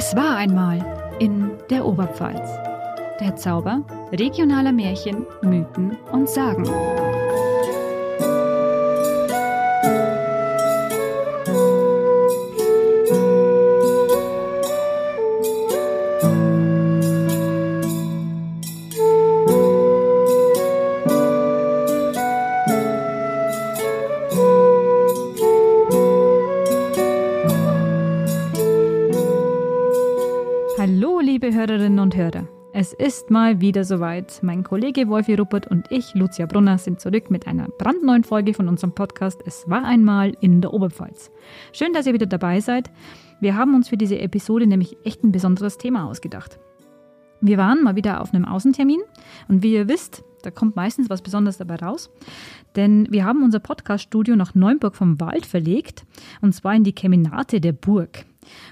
Es war einmal in der Oberpfalz. Der Zauber regionaler Märchen, Mythen und Sagen. Ist mal wieder soweit. Mein Kollege Wolfi Ruppert und ich, Lucia Brunner, sind zurück mit einer brandneuen Folge von unserem Podcast Es war einmal in der Oberpfalz. Schön, dass ihr wieder dabei seid. Wir haben uns für diese Episode nämlich echt ein besonderes Thema ausgedacht. Wir waren mal wieder auf einem Außentermin und wie ihr wisst, da kommt meistens was Besonderes dabei raus. Denn wir haben unser Podcaststudio nach Neumburg vom Wald verlegt und zwar in die Keminate der Burg.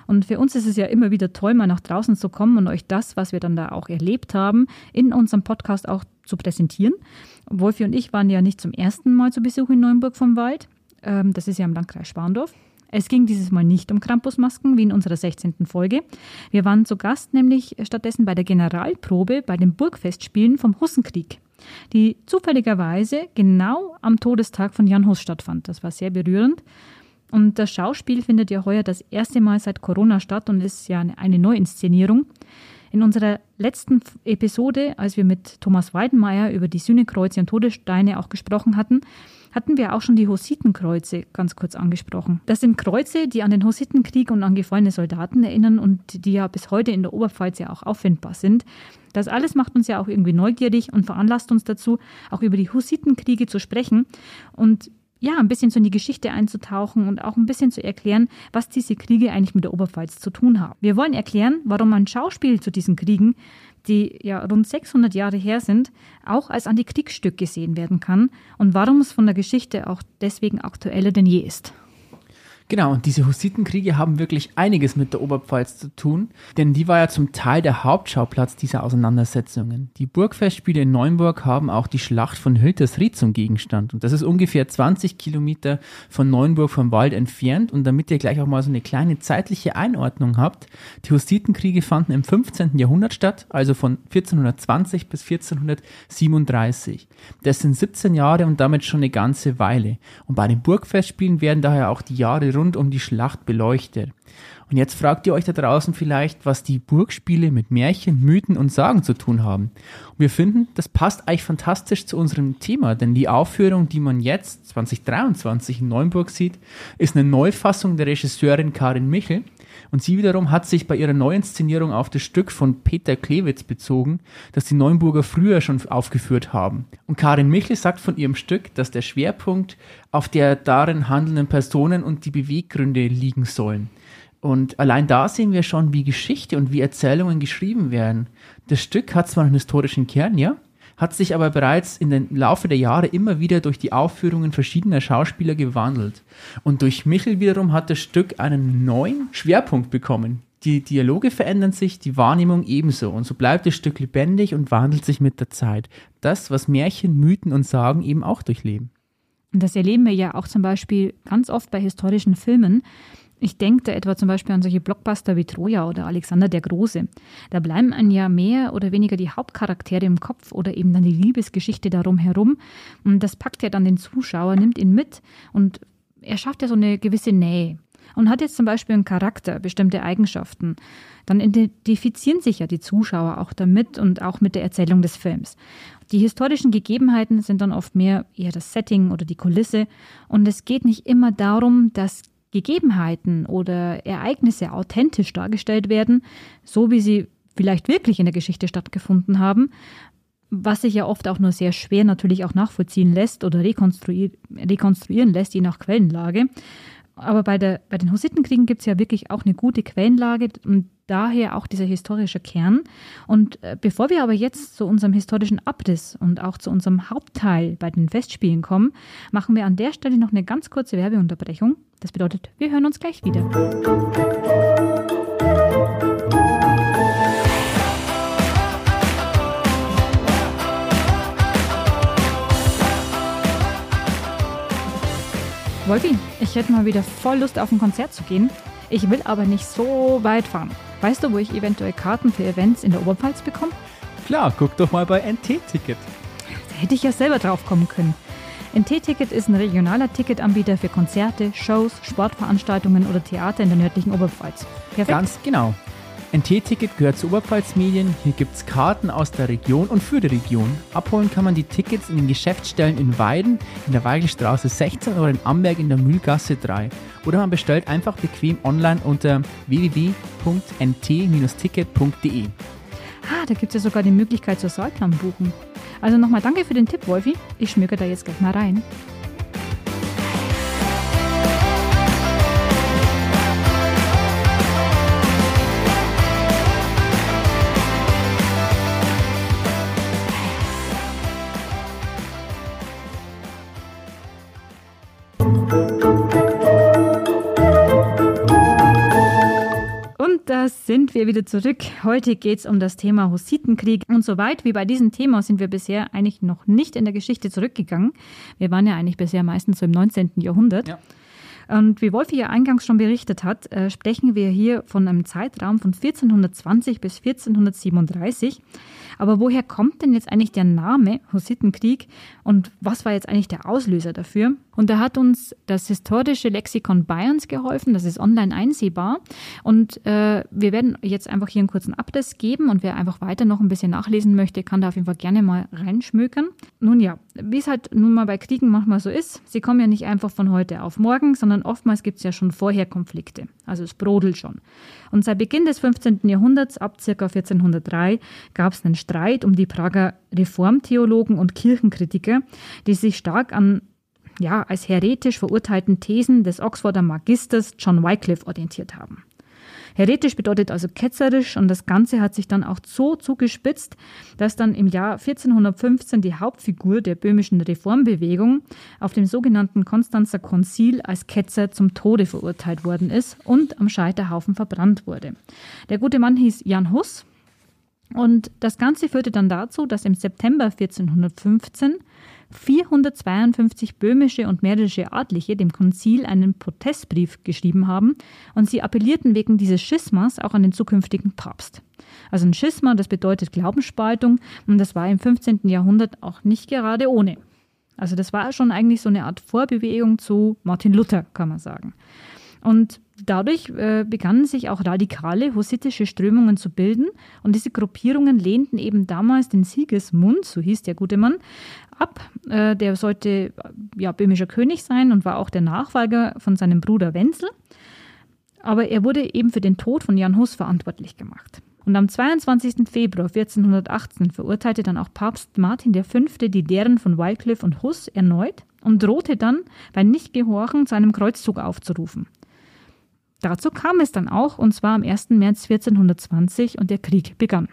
Und für uns ist es ja immer wieder toll, mal nach draußen zu kommen und euch das, was wir dann da auch erlebt haben, in unserem Podcast auch zu präsentieren. Wolfi und ich waren ja nicht zum ersten Mal zu Besuch in Neuenburg vom Wald. Ähm, das ist ja im Landkreis Sparndorf. Es ging dieses Mal nicht um Krampusmasken wie in unserer 16. Folge. Wir waren zu Gast nämlich stattdessen bei der Generalprobe bei den Burgfestspielen vom Hussenkrieg, die zufälligerweise genau am Todestag von Jan Hus stattfand. Das war sehr berührend. Und das Schauspiel findet ja heuer das erste Mal seit Corona statt und ist ja eine Neuinszenierung. In unserer letzten Episode, als wir mit Thomas Weidenmeier über die Sühnekreuze und Todessteine auch gesprochen hatten, hatten wir auch schon die Hussitenkreuze ganz kurz angesprochen. Das sind Kreuze, die an den Hussitenkrieg und an gefallene Soldaten erinnern und die ja bis heute in der Oberpfalz ja auch auffindbar sind. Das alles macht uns ja auch irgendwie neugierig und veranlasst uns dazu, auch über die Hussitenkriege zu sprechen. Und ja, ein bisschen so in die Geschichte einzutauchen und auch ein bisschen zu erklären, was diese Kriege eigentlich mit der Oberpfalz zu tun haben. Wir wollen erklären, warum ein Schauspiel zu diesen Kriegen, die ja rund 600 Jahre her sind, auch als Antikriegsstück gesehen werden kann und warum es von der Geschichte auch deswegen aktueller denn je ist. Genau, und diese Hussitenkriege haben wirklich einiges mit der Oberpfalz zu tun, denn die war ja zum Teil der Hauptschauplatz dieser Auseinandersetzungen. Die Burgfestspiele in Neuenburg haben auch die Schlacht von Hiltersried zum Gegenstand und das ist ungefähr 20 Kilometer von Neuenburg vom Wald entfernt und damit ihr gleich auch mal so eine kleine zeitliche Einordnung habt, die Hussitenkriege fanden im 15. Jahrhundert statt, also von 1420 bis 1437. Das sind 17 Jahre und damit schon eine ganze Weile. Und bei den Burgfestspielen werden daher auch die Jahre rund um die Schlacht beleuchtet. Und jetzt fragt ihr euch da draußen vielleicht, was die Burgspiele mit Märchen, Mythen und Sagen zu tun haben. Und wir finden, das passt eigentlich fantastisch zu unserem Thema, denn die Aufführung, die man jetzt 2023 in Neuenburg sieht, ist eine Neufassung der Regisseurin Karin Michel. Und sie wiederum hat sich bei ihrer Neuinszenierung auf das Stück von Peter Klewitz bezogen, das die Neuenburger früher schon aufgeführt haben. Und Karin Michel sagt von ihrem Stück, dass der Schwerpunkt auf der darin handelnden Personen und die Beweggründe liegen sollen. Und allein da sehen wir schon, wie Geschichte und wie Erzählungen geschrieben werden. Das Stück hat zwar einen historischen Kern, ja, hat sich aber bereits in den Laufe der Jahre immer wieder durch die Aufführungen verschiedener Schauspieler gewandelt. Und durch Michel wiederum hat das Stück einen neuen Schwerpunkt bekommen. Die Dialoge verändern sich, die Wahrnehmung ebenso. Und so bleibt das Stück lebendig und wandelt sich mit der Zeit. Das, was Märchen, Mythen und Sagen eben auch durchleben. Und das erleben wir ja auch zum Beispiel ganz oft bei historischen Filmen. Ich denke da etwa zum Beispiel an solche Blockbuster wie Troja oder Alexander der Große. Da bleiben ein ja mehr oder weniger die Hauptcharaktere im Kopf oder eben dann die Liebesgeschichte darum herum. Und das packt ja dann den Zuschauer, nimmt ihn mit und er schafft ja so eine gewisse Nähe. Und hat jetzt zum Beispiel einen Charakter, bestimmte Eigenschaften, dann identifizieren sich ja die Zuschauer auch damit und auch mit der Erzählung des Films. Die historischen Gegebenheiten sind dann oft mehr eher das Setting oder die Kulisse. Und es geht nicht immer darum, dass Gegebenheiten oder Ereignisse authentisch dargestellt werden, so wie sie vielleicht wirklich in der Geschichte stattgefunden haben, was sich ja oft auch nur sehr schwer natürlich auch nachvollziehen lässt oder rekonstruieren, lässt, je nach Quellenlage. Aber bei, der, bei den Hussitenkriegen gibt es ja wirklich auch eine gute Quellenlage und daher auch dieser historische Kern. Und äh, bevor wir aber jetzt zu unserem historischen Abriss und auch zu unserem Hauptteil bei den Festspielen kommen, machen wir an der Stelle noch eine ganz kurze Werbeunterbrechung. Das bedeutet, wir hören uns gleich wieder. Wolfi, ich hätte mal wieder voll Lust auf ein Konzert zu gehen. Ich will aber nicht so weit fahren. Weißt du, wo ich eventuell Karten für Events in der Oberpfalz bekomme? Klar, guck doch mal bei NT-Ticket. Da hätte ich ja selber drauf kommen können. NT-Ticket ist ein regionaler Ticketanbieter für Konzerte, Shows, Sportveranstaltungen oder Theater in der nördlichen Oberpfalz. Perfekt. Ganz genau. NT-Ticket gehört zu Oberpfalz Medien. Hier gibt es Karten aus der Region und für die Region. Abholen kann man die Tickets in den Geschäftsstellen in Weiden, in der Weigelstraße 16 oder in Amberg in der Mühlgasse 3. Oder man bestellt einfach bequem online unter www.nt-ticket.de. Ah, da gibt es ja sogar die Möglichkeit zur Saalplan buchen. Also nochmal danke für den Tipp, Wolfi. Ich schmücke da jetzt gleich mal rein. Da sind wir wieder zurück. Heute geht es um das Thema Hussitenkrieg. Und soweit wie bei diesem Thema sind wir bisher eigentlich noch nicht in der Geschichte zurückgegangen. Wir waren ja eigentlich bisher meistens so im 19. Jahrhundert. Ja. Und wie Wolfi ja eingangs schon berichtet hat, äh, sprechen wir hier von einem Zeitraum von 1420 bis 1437. Aber woher kommt denn jetzt eigentlich der Name Hussitenkrieg und was war jetzt eigentlich der Auslöser dafür? Und da hat uns das historische Lexikon Bayerns geholfen, das ist online einsehbar. Und äh, wir werden jetzt einfach hier einen kurzen Abriss geben und wer einfach weiter noch ein bisschen nachlesen möchte, kann da auf jeden Fall gerne mal reinschmökern. Nun ja, wie es halt nun mal bei Kriegen manchmal so ist, sie kommen ja nicht einfach von heute auf morgen, sondern oftmals gibt es ja schon vorher Konflikte. Also es brodelt schon. Und seit Beginn des 15. Jahrhunderts, ab ca. 1403, gab es einen Streit um die Prager Reformtheologen und Kirchenkritiker, die sich stark an ja, als heretisch verurteilten Thesen des Oxforder Magisters John Wycliffe orientiert haben. Heretisch bedeutet also ketzerisch und das Ganze hat sich dann auch so zugespitzt, dass dann im Jahr 1415 die Hauptfigur der böhmischen Reformbewegung auf dem sogenannten Konstanzer Konzil als Ketzer zum Tode verurteilt worden ist und am Scheiterhaufen verbrannt wurde. Der gute Mann hieß Jan Hus und das Ganze führte dann dazu, dass im September 1415 452 böhmische und mährische Adlige dem Konzil einen Protestbrief geschrieben haben und sie appellierten wegen dieses Schismas auch an den zukünftigen Papst. Also ein Schisma, das bedeutet Glaubensspaltung und das war im 15. Jahrhundert auch nicht gerade ohne. Also das war schon eigentlich so eine Art Vorbewegung zu Martin Luther, kann man sagen. Und dadurch äh, begannen sich auch radikale hussitische Strömungen zu bilden und diese Gruppierungen lehnten eben damals den Siegesmund, so hieß der gute Mann, ab. Äh, der sollte ja böhmischer König sein und war auch der Nachfolger von seinem Bruder Wenzel. Aber er wurde eben für den Tod von Jan Hus verantwortlich gemacht. Und am 22. Februar 1418 verurteilte dann auch Papst Martin V. die Lehren von Wycliffe und Hus erneut und drohte dann, bei Nichtgehorchen zu einem Kreuzzug aufzurufen. Dazu kam es dann auch, und zwar am 1. März 1420, und der Krieg begann.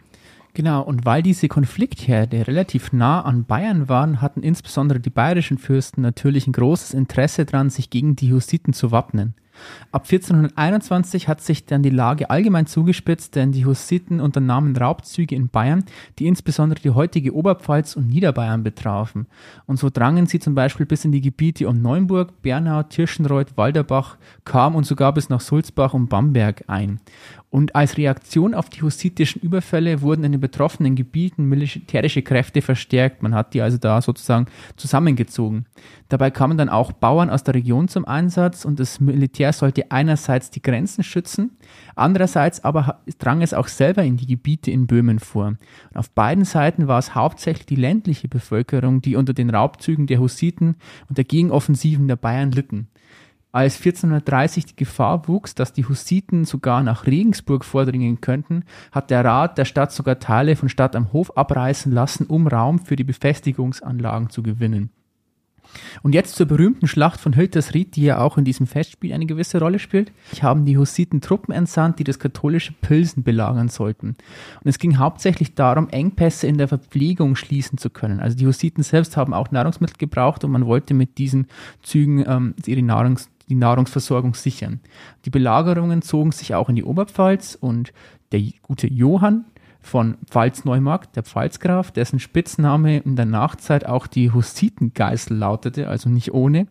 Genau, und weil diese Konfliktherde relativ nah an Bayern waren, hatten insbesondere die bayerischen Fürsten natürlich ein großes Interesse daran, sich gegen die Hussiten zu wappnen. Ab 1421 hat sich dann die Lage allgemein zugespitzt, denn die Hussiten unternahmen Raubzüge in Bayern, die insbesondere die heutige Oberpfalz und Niederbayern betrafen. Und so drangen sie zum Beispiel bis in die Gebiete um Neuenburg, Bernau, Tirschenreuth, Walderbach, kam und sogar bis nach Sulzbach und Bamberg ein. Und als Reaktion auf die hussitischen Überfälle wurden in den betroffenen Gebieten militärische Kräfte verstärkt. Man hat die also da sozusagen zusammengezogen. Dabei kamen dann auch Bauern aus der Region zum Einsatz und das Militär sollte einerseits die Grenzen schützen, andererseits aber drang es auch selber in die Gebiete in Böhmen vor. Und auf beiden Seiten war es hauptsächlich die ländliche Bevölkerung, die unter den Raubzügen der Hussiten und der Gegenoffensiven der Bayern litten. Als 1430 die Gefahr wuchs, dass die Hussiten sogar nach Regensburg vordringen könnten, hat der Rat der Stadt sogar Teile von Stadt am Hof abreißen lassen, um Raum für die Befestigungsanlagen zu gewinnen. Und jetzt zur berühmten Schlacht von Hültersried, die ja auch in diesem Festspiel eine gewisse Rolle spielt. Haben die Hussiten Truppen entsandt, die das katholische Pilsen belagern sollten. Und es ging hauptsächlich darum, Engpässe in der Verpflegung schließen zu können. Also die Hussiten selbst haben auch Nahrungsmittel gebraucht und man wollte mit diesen Zügen ähm, ihre Nahrungs die Nahrungsversorgung sichern. Die Belagerungen zogen sich auch in die Oberpfalz und der gute Johann von Pfalz-Neumarkt, der Pfalzgraf, dessen Spitzname in der Nachzeit auch die Hussitengeißel lautete, also nicht ohne,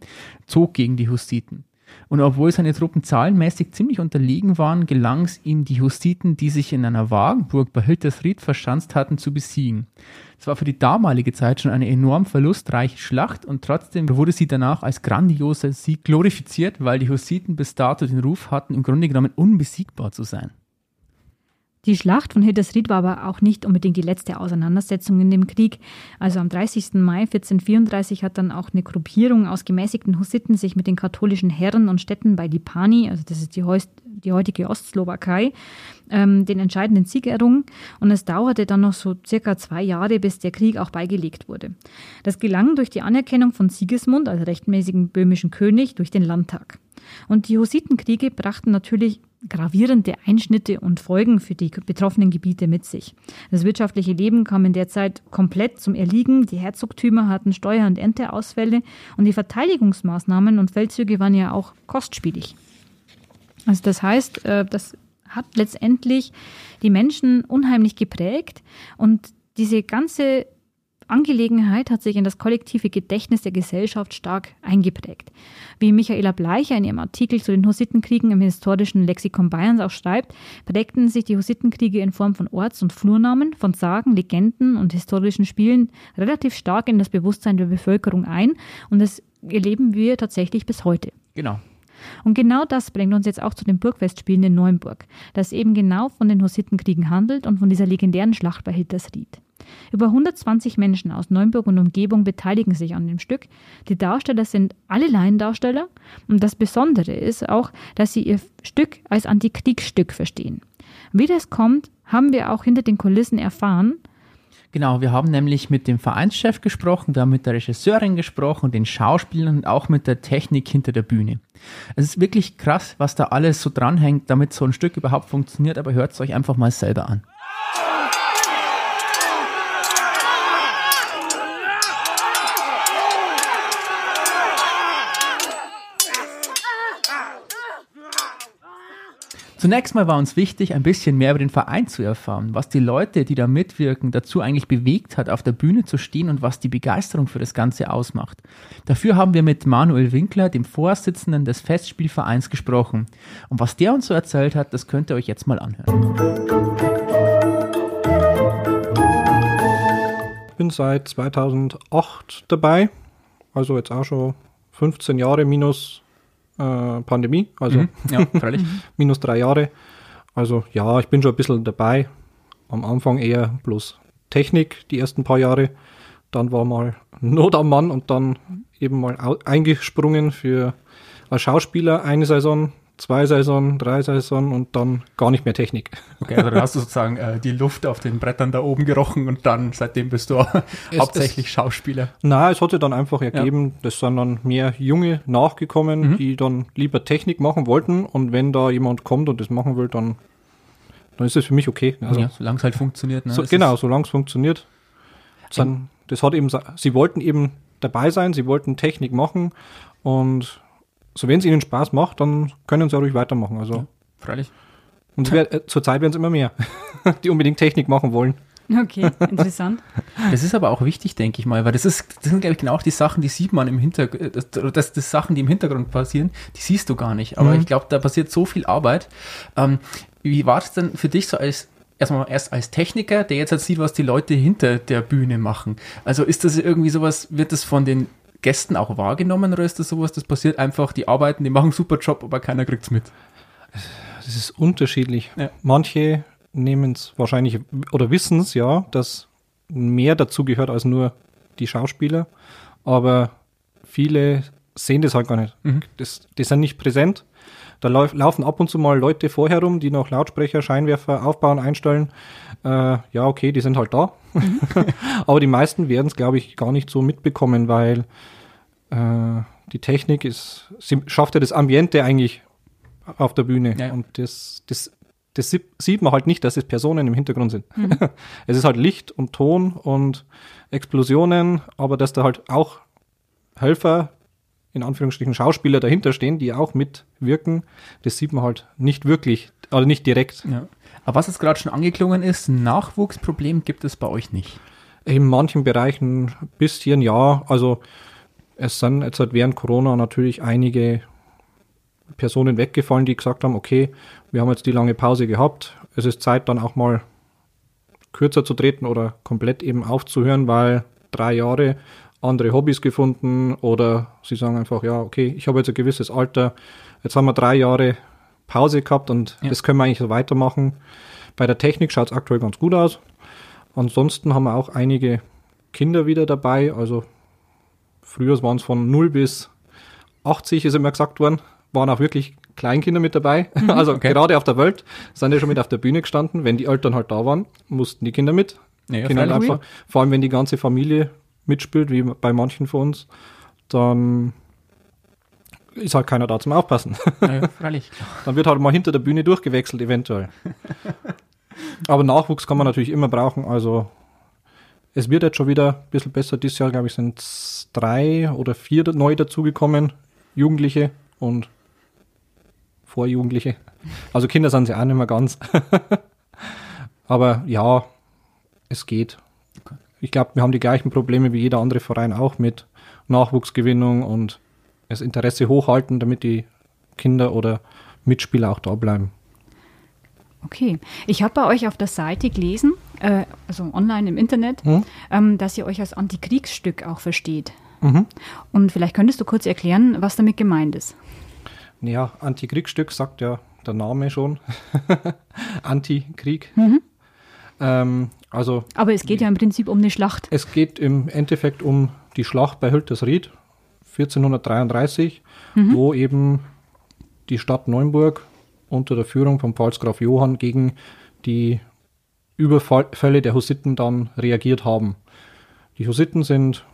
zog gegen die Hussiten. Und obwohl seine Truppen zahlenmäßig ziemlich unterlegen waren, gelang es ihm, die Hussiten, die sich in einer Wagenburg bei Hiltersried verschanzt hatten, zu besiegen. Es war für die damalige Zeit schon eine enorm verlustreiche Schlacht und trotzdem wurde sie danach als grandioser Sieg glorifiziert, weil die Hussiten bis dato den Ruf hatten, im Grunde genommen unbesiegbar zu sein. Die Schlacht von Hildesried war aber auch nicht unbedingt die letzte Auseinandersetzung in dem Krieg. Also am 30. Mai 1434 hat dann auch eine Gruppierung aus gemäßigten Hussiten sich mit den katholischen Herren und Städten bei Lipani, also das ist die, die heutige Ostslowakei, ähm, den entscheidenden Sieg errungen. Und es dauerte dann noch so circa zwei Jahre, bis der Krieg auch beigelegt wurde. Das gelang durch die Anerkennung von Sigismund, also rechtmäßigen böhmischen König, durch den Landtag. Und die Hussitenkriege brachten natürlich gravierende Einschnitte und Folgen für die betroffenen Gebiete mit sich. Das wirtschaftliche Leben kam in der Zeit komplett zum Erliegen, die Herzogtümer hatten Steuer- und Ernteausfälle und die Verteidigungsmaßnahmen und Feldzüge waren ja auch kostspielig. Also das heißt, äh, das hat letztendlich die Menschen unheimlich geprägt und diese ganze Angelegenheit hat sich in das kollektive Gedächtnis der Gesellschaft stark eingeprägt. Wie Michaela Bleicher in ihrem Artikel zu den Hussitenkriegen im historischen Lexikon Bayerns auch schreibt, prägten sich die Hussitenkriege in Form von Orts- und Flurnamen, von Sagen, Legenden und historischen Spielen relativ stark in das Bewusstsein der Bevölkerung ein und das erleben wir tatsächlich bis heute. Genau. Und genau das bringt uns jetzt auch zu den Burgfestspielen in Neuenburg, das eben genau von den Hussitenkriegen handelt und von dieser legendären Schlacht bei Hittersried. Über 120 Menschen aus Neuenburg und Umgebung beteiligen sich an dem Stück. Die Darsteller sind alle Laiendarsteller und das Besondere ist auch, dass sie ihr Stück als Antikriegsstück verstehen. Wie das kommt, haben wir auch hinter den Kulissen erfahren Genau, wir haben nämlich mit dem Vereinschef gesprochen, wir haben mit der Regisseurin gesprochen, den Schauspielern und auch mit der Technik hinter der Bühne. Es ist wirklich krass, was da alles so dranhängt, damit so ein Stück überhaupt funktioniert, aber hört es euch einfach mal selber an. Zunächst mal war uns wichtig, ein bisschen mehr über den Verein zu erfahren, was die Leute, die da mitwirken, dazu eigentlich bewegt hat, auf der Bühne zu stehen und was die Begeisterung für das Ganze ausmacht. Dafür haben wir mit Manuel Winkler, dem Vorsitzenden des Festspielvereins, gesprochen. Und was der uns so erzählt hat, das könnt ihr euch jetzt mal anhören. Ich bin seit 2008 dabei, also jetzt auch schon 15 Jahre minus äh, Pandemie, also mhm, ja, minus drei Jahre. Also ja, ich bin schon ein bisschen dabei. Am Anfang eher bloß Technik, die ersten paar Jahre. Dann war mal Not am Mann und dann eben mal eingesprungen für als Schauspieler eine Saison, zwei Saison, drei Saison und dann gar nicht mehr Technik. Okay, also da hast du sozusagen äh, die Luft auf den Brettern da oben gerochen und dann seitdem bist du es, hauptsächlich es, Schauspieler. Na, es hat sich dann einfach ergeben, ja. das sind dann mehr Junge nachgekommen, mhm. die dann lieber Technik machen wollten und wenn da jemand kommt und das machen will, dann, dann ist es für mich okay. Also, ja, solange es halt funktioniert. Ne? So, genau, solange es funktioniert. Dann, das hat eben, sie wollten eben dabei sein, sie wollten Technik machen und so wenn es ihnen Spaß macht, dann können sie auch ruhig weitermachen. Also. Ja, freilich. Und wär, äh, zurzeit werden es immer mehr, die unbedingt Technik machen wollen. Okay, interessant. Das ist aber auch wichtig, denke ich mal, weil das, ist, das sind, glaube ich, genau auch die Sachen, die sieht man im Hintergrund, das, das, das Sachen, die im Hintergrund passieren, die siehst du gar nicht. Aber mhm. ich glaube, da passiert so viel Arbeit. Ähm, wie war es denn für dich so als erstmal erst als Techniker, der jetzt halt sieht, was die Leute hinter der Bühne machen? Also ist das irgendwie sowas, wird das von den Gästen auch wahrgenommen oder ist das sowas, das passiert einfach, die arbeiten, die machen einen super Job, aber keiner kriegt es mit? Das ist unterschiedlich. Ja. Manche nehmen es wahrscheinlich oder wissen es ja, dass mehr dazu gehört als nur die Schauspieler, aber viele sehen das halt gar nicht. Mhm. Das, die sind nicht präsent. Da lauf, laufen ab und zu mal Leute vorher rum, die noch Lautsprecher, Scheinwerfer aufbauen, einstellen. Äh, ja, okay, die sind halt da. Mhm. Aber die meisten werden es, glaube ich, gar nicht so mitbekommen, weil äh, die Technik ist, sie schafft ja das Ambiente eigentlich auf der Bühne. Ja. Und das, das, das sieht man halt nicht, dass es Personen im Hintergrund sind. Mhm. Es ist halt Licht und Ton und Explosionen, aber dass da halt auch Helfer in Anführungsstrichen Schauspieler dahinter stehen, die auch mitwirken, das sieht man halt nicht wirklich, also nicht direkt. Ja. Aber was jetzt gerade schon angeklungen ist, Nachwuchsproblem gibt es bei euch nicht? In manchen Bereichen ein bisschen ja, also es sind jetzt halt während Corona natürlich einige Personen weggefallen, die gesagt haben, okay, wir haben jetzt die lange Pause gehabt, es ist Zeit dann auch mal kürzer zu treten oder komplett eben aufzuhören, weil drei Jahre andere Hobbys gefunden oder sie sagen einfach, ja, okay, ich habe jetzt ein gewisses Alter, jetzt haben wir drei Jahre Pause gehabt und ja. das können wir eigentlich so weitermachen. Bei der Technik schaut es aktuell ganz gut aus. Ansonsten haben wir auch einige Kinder wieder dabei. Also früher waren es von 0 bis 80, ist immer gesagt worden. Waren auch wirklich Kleinkinder mit dabei. Mhm, also okay. gerade auf der Welt sind ja schon mit auf der Bühne gestanden. Wenn die Eltern halt da waren, mussten die Kinder mit. Ja, Kinder einfach, vor allem wenn die ganze Familie mitspielt, wie bei manchen von uns, dann ist halt keiner da zum Aufpassen. Ja, freilich. Dann wird halt mal hinter der Bühne durchgewechselt, eventuell. Aber Nachwuchs kann man natürlich immer brauchen. Also es wird jetzt schon wieder ein bisschen besser. Dieses Jahr, glaube ich, sind es drei oder vier neu dazugekommen. Jugendliche und Vorjugendliche. Also Kinder sind sie auch nicht mehr ganz. Aber ja, es geht. Ich glaube, wir haben die gleichen Probleme wie jeder andere Verein auch mit Nachwuchsgewinnung und das Interesse hochhalten, damit die Kinder oder Mitspieler auch da bleiben. Okay. Ich habe bei euch auf der Seite gelesen, äh, also online im Internet, hm? ähm, dass ihr euch als Antikriegsstück auch versteht. Mhm. Und vielleicht könntest du kurz erklären, was damit gemeint ist. Ja, Antikriegsstück sagt ja der Name schon. Antikrieg. Mhm. Ähm, also, Aber es geht ja im Prinzip um eine Schlacht. Es geht im Endeffekt um die Schlacht bei Hültersried 1433, mhm. wo eben die Stadt Neuenburg unter der Führung von Pfalzgraf Johann gegen die Überfälle der Hussiten dann reagiert haben. Die Hussiten sind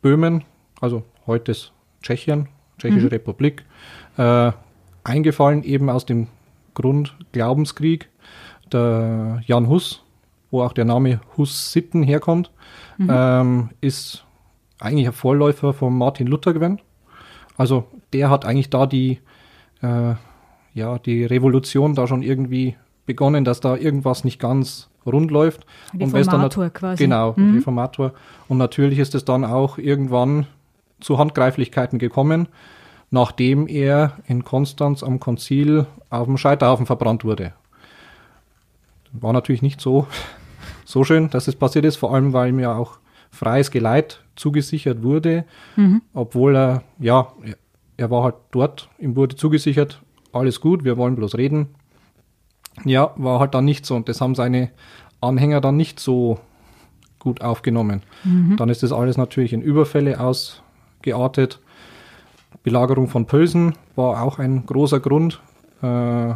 Böhmen, also heute ist Tschechien, Tschechische mhm. Republik, äh, eingefallen eben aus dem Grund Glaubenskrieg. Der Jan Hus, wo auch der Name Hussiten herkommt, mhm. ähm, ist eigentlich ein Vorläufer von Martin Luther gewesen. Also der hat eigentlich da die, äh, ja, die Revolution da schon irgendwie begonnen, dass da irgendwas nicht ganz rund läuft. Reformator und quasi. Genau, mhm. Reformator. Und natürlich ist es dann auch irgendwann zu Handgreiflichkeiten gekommen, nachdem er in Konstanz am Konzil auf dem Scheiterhaufen verbrannt wurde. War natürlich nicht so, so schön, dass es passiert ist, vor allem weil ihm ja auch freies Geleit zugesichert wurde, mhm. obwohl er, ja, er war halt dort, ihm wurde zugesichert, alles gut, wir wollen bloß reden. Ja, war halt dann nicht so und das haben seine Anhänger dann nicht so gut aufgenommen. Mhm. Dann ist das alles natürlich in Überfälle ausgeartet. Belagerung von Pölsen war auch ein großer Grund. Äh,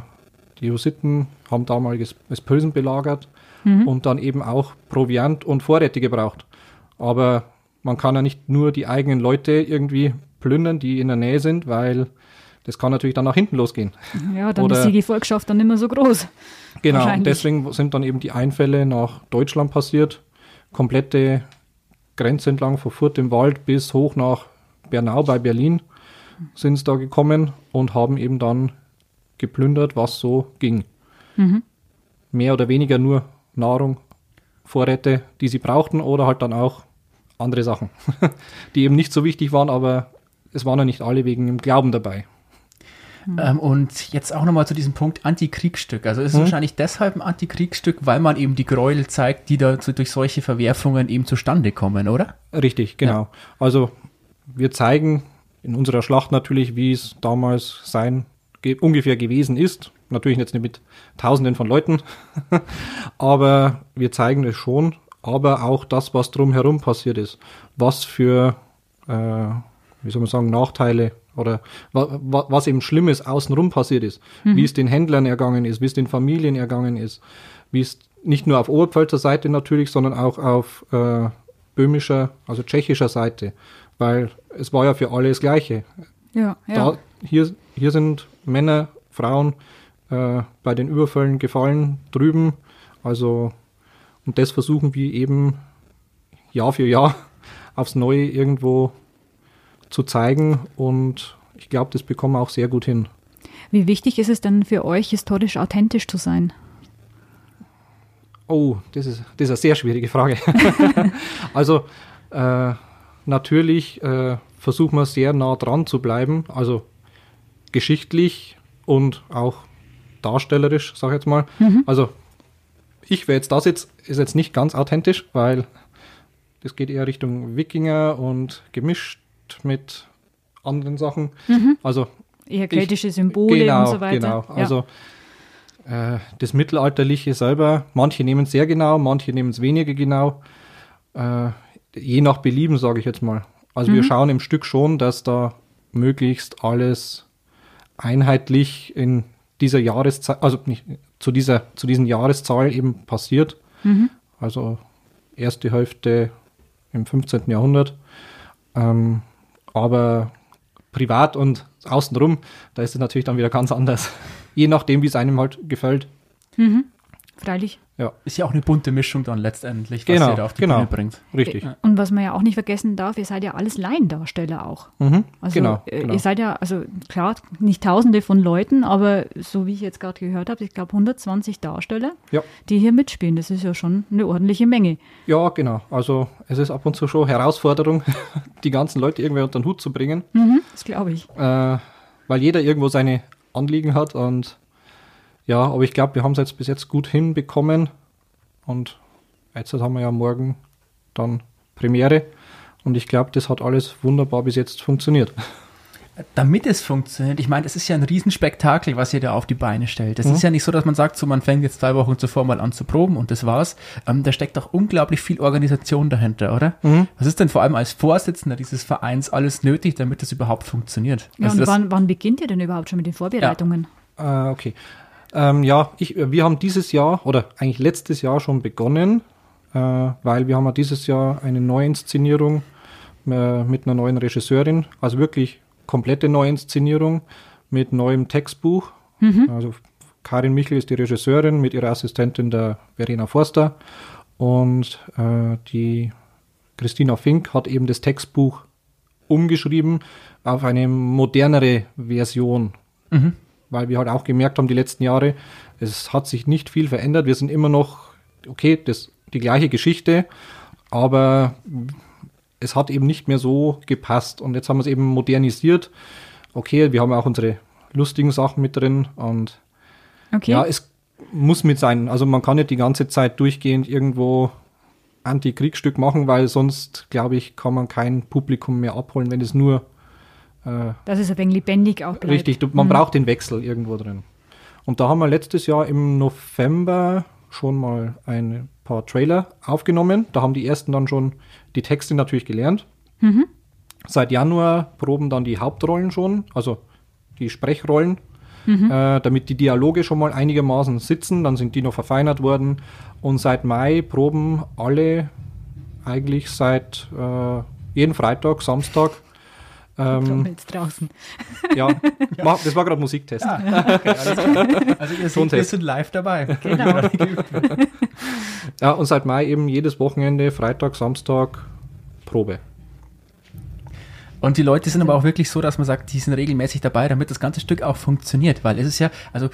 die Hussiten haben damals das Pölsen belagert mhm. und dann eben auch Proviant und Vorräte gebraucht. Aber man kann ja nicht nur die eigenen Leute irgendwie plündern, die in der Nähe sind, weil das kann natürlich dann nach hinten losgehen. Ja, dann Oder, ist die Gefolgschaft dann nicht mehr so groß. Genau, deswegen sind dann eben die Einfälle nach Deutschland passiert. Komplette Grenze entlang von Furt im Wald bis hoch nach Bernau bei Berlin sind es da gekommen und haben eben dann geplündert, was so ging. Mhm. Mehr oder weniger nur Nahrung, Vorräte, die sie brauchten oder halt dann auch andere Sachen, die eben nicht so wichtig waren, aber es waren ja nicht alle wegen dem Glauben dabei. Mhm. Ähm, und jetzt auch nochmal zu diesem Punkt Antikriegsstück. Also ist es mhm. wahrscheinlich deshalb ein Antikriegsstück, weil man eben die Gräuel zeigt, die da durch solche Verwerfungen eben zustande kommen, oder? Richtig, genau. Ja. Also wir zeigen in unserer Schlacht natürlich, wie es damals sein ge ungefähr gewesen ist. Natürlich jetzt nicht mit Tausenden von Leuten, aber wir zeigen es schon, aber auch das, was drumherum passiert ist. Was für, äh, wie soll man sagen, Nachteile oder wa wa was eben Schlimmes außenrum passiert ist. Mhm. Wie es den Händlern ergangen ist, wie es den Familien ergangen ist, wie es nicht nur auf Oberpfälzer Seite natürlich, sondern auch auf äh, böhmischer, also tschechischer Seite. Weil es war ja für alle das Gleiche. Ja, ja. Da, hier, hier sind Männer, Frauen äh, bei den Überfällen gefallen drüben. Also, und das versuchen wir eben Jahr für Jahr aufs Neue irgendwo zu zeigen. Und ich glaube, das bekommen wir auch sehr gut hin. Wie wichtig ist es denn für euch, historisch authentisch zu sein? Oh, das ist, das ist eine sehr schwierige Frage. also, äh, natürlich äh, versuchen wir sehr nah dran zu bleiben. Also geschichtlich und auch darstellerisch, sag ich jetzt mal. Also ich, wer jetzt da sitzt, ist jetzt nicht ganz authentisch, weil das geht eher Richtung Wikinger und gemischt mit anderen Sachen. Also Eher keltische Symbole genau, und so weiter. Genau, Ja. also äh, das Mittelalterliche selber, manche nehmen es sehr genau, manche nehmen es weniger genau. Äh, je nach Belieben, sage ich jetzt mal. Also Mhm. wir schauen im Stück schon, dass da möglichst alles einheitlich in dieser Jahreszeit, also nicht zu dieser, zu diesen Jahreszahl eben passiert. Mhm. Also erste Hälfte im 15. Jahrhundert. Ähm, aber privat und außenrum, da ist es natürlich dann wieder ganz anders. Je nachdem, wie es einem halt gefällt. Freilich. Ja, Ist ja auch eine bunte Mischung dann letztendlich, was Genau, ihr da auf die genau. Bühne bringt. richtig. Und was man ja auch nicht vergessen darf, ihr seid ja alles Laiendarsteller auch. Mhm, Also genau, äh, genau. ihr seid ja, also klar, nicht tausende von Leuten, aber so wie ich jetzt gerade gehört habe, ich glaube 120 Darsteller, Ja. die hier mitspielen. Das ist ja schon eine ordentliche Menge. Ja, genau. Also es ist ab und zu schon Herausforderung, die ganzen Leute irgendwie unter den Hut zu bringen, Mhm, das glaube ich. äh, weil jeder irgendwo seine Anliegen hat und ja, aber ich glaube, wir haben es jetzt bis jetzt gut hinbekommen und jetzt haben wir ja morgen dann Premiere und ich glaube, das hat alles wunderbar bis jetzt funktioniert. Damit es funktioniert, ich meine, es ist ja ein Riesenspektakel, was ihr da auf die Beine stellt. Es Mhm. ist ja nicht so, dass man sagt, so man fängt jetzt zwei Wochen zuvor mal an zu proben und das war's. Ähm, da steckt doch unglaublich viel Organisation dahinter, oder? Mhm. Was ist denn vor allem als Vorsitzender dieses Vereins alles nötig, damit das überhaupt funktioniert? Ja, Also und das, wann, wann beginnt ihr denn überhaupt schon mit den Vorbereitungen? Äh, okay. Ähm, ja, ich, wir haben dieses Jahr oder eigentlich letztes Jahr schon begonnen, äh, weil wir haben ja dieses Jahr eine Neuinszenierung äh, mit einer neuen Regisseurin, also wirklich komplette Neuinszenierung mit neuem Textbuch. Also Karin Michel ist die Regisseurin mit ihrer Assistentin der Verena Forster. Und äh, die Christina Fink hat eben das Textbuch umgeschrieben auf eine modernere Version weil wir halt auch gemerkt haben, die letzten Jahre, es hat sich nicht viel verändert. Wir sind immer noch, okay, das, die gleiche Geschichte, aber es hat eben nicht mehr so gepasst. Und jetzt haben wir es eben modernisiert. Okay, wir haben auch unsere lustigen Sachen mit drin und Okay. ja, es muss mit sein. Also man kann nicht die ganze Zeit durchgehend irgendwo Anti-Kriegsstück machen, weil sonst, glaube ich, kann man kein Publikum mehr abholen, wenn es nur äh, Dass es ein wenig lebendig auch bleibt. Richtig, man braucht den Wechsel irgendwo drin. Und da haben wir letztes Jahr im November schon mal ein paar Trailer aufgenommen. Da haben die ersten dann schon die Texte natürlich gelernt. Seit Januar proben dann die Hauptrollen schon, also die Sprechrollen, äh, damit die Dialoge schon mal einigermaßen sitzen. Dann sind die noch verfeinert worden. Und seit Mai proben alle eigentlich seit äh, jeden Freitag, Samstag. Ähm, Trommelt's draußen. ja, mach- das war gerade Musiktest. also ihr seht, wir sind live dabei. Genau. Ja, und seit Mai eben jedes Wochenende, Freitag, Samstag, Probe. Und die Leute sind aber auch wirklich so, dass man sagt, die sind regelmäßig dabei, damit das ganze Stück auch funktioniert. Weil es ist ja, also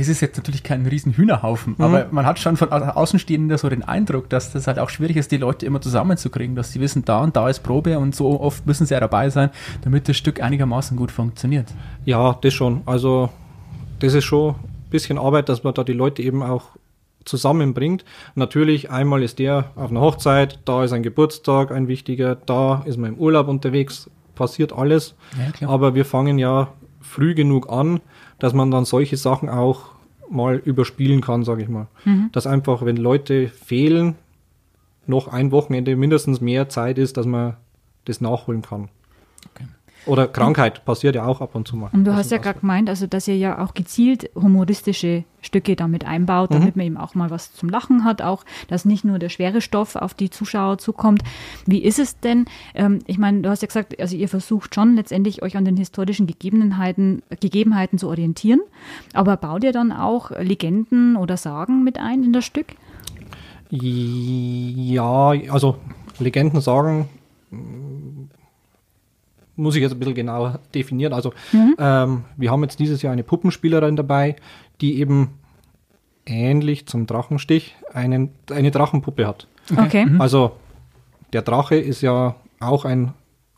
es ist jetzt natürlich kein riesen Hühnerhaufen, aber man hat schon von au- Außenstehender so den Eindruck, dass das halt auch schwierig ist, die Leute immer zusammenzukriegen, dass sie wissen, da und da ist Probe und so oft müssen sie ja dabei sein, damit das Stück einigermaßen gut funktioniert. Ja, das schon. Also, das ist schon ein bisschen Arbeit, dass man da die Leute eben auch zusammenbringt. Natürlich, einmal ist der auf einer Hochzeit, da ist ein Geburtstag ein wichtiger, da ist man im Urlaub unterwegs, passiert alles. Ja. Aber wir fangen ja früh genug an, dass man dann solche Sachen auch mal überspielen kann, sage ich mal. Dass einfach, wenn Leute fehlen, noch ein Wochenende mindestens mehr Zeit ist, dass man das nachholen kann. Oder Krankheit passiert ja auch ab und zu mal. Und du hast ja gerade gemeint, also dass ihr ja auch gezielt humoristische Stücke damit einbaut, damit man eben auch mal was zum Lachen hat, auch dass nicht nur der schwere Stoff auf die Zuschauer zukommt. Wie ist es denn? Ähm, ich meine, du hast ja gesagt, also ihr versucht schon letztendlich euch an den historischen Gegebenheiten, Gegebenheiten zu orientieren, aber baut ihr dann auch Legenden oder Sagen mit ein in das Stück? Ja, also Legenden sagen, muss ich jetzt ein bisschen genauer definieren. Also ähm, wir haben jetzt dieses Jahr eine Puppenspielerin dabei, die eben ähnlich zum Drachenstich einen, eine Drachenpuppe hat. Okay. Also der Drache ist ja auch ein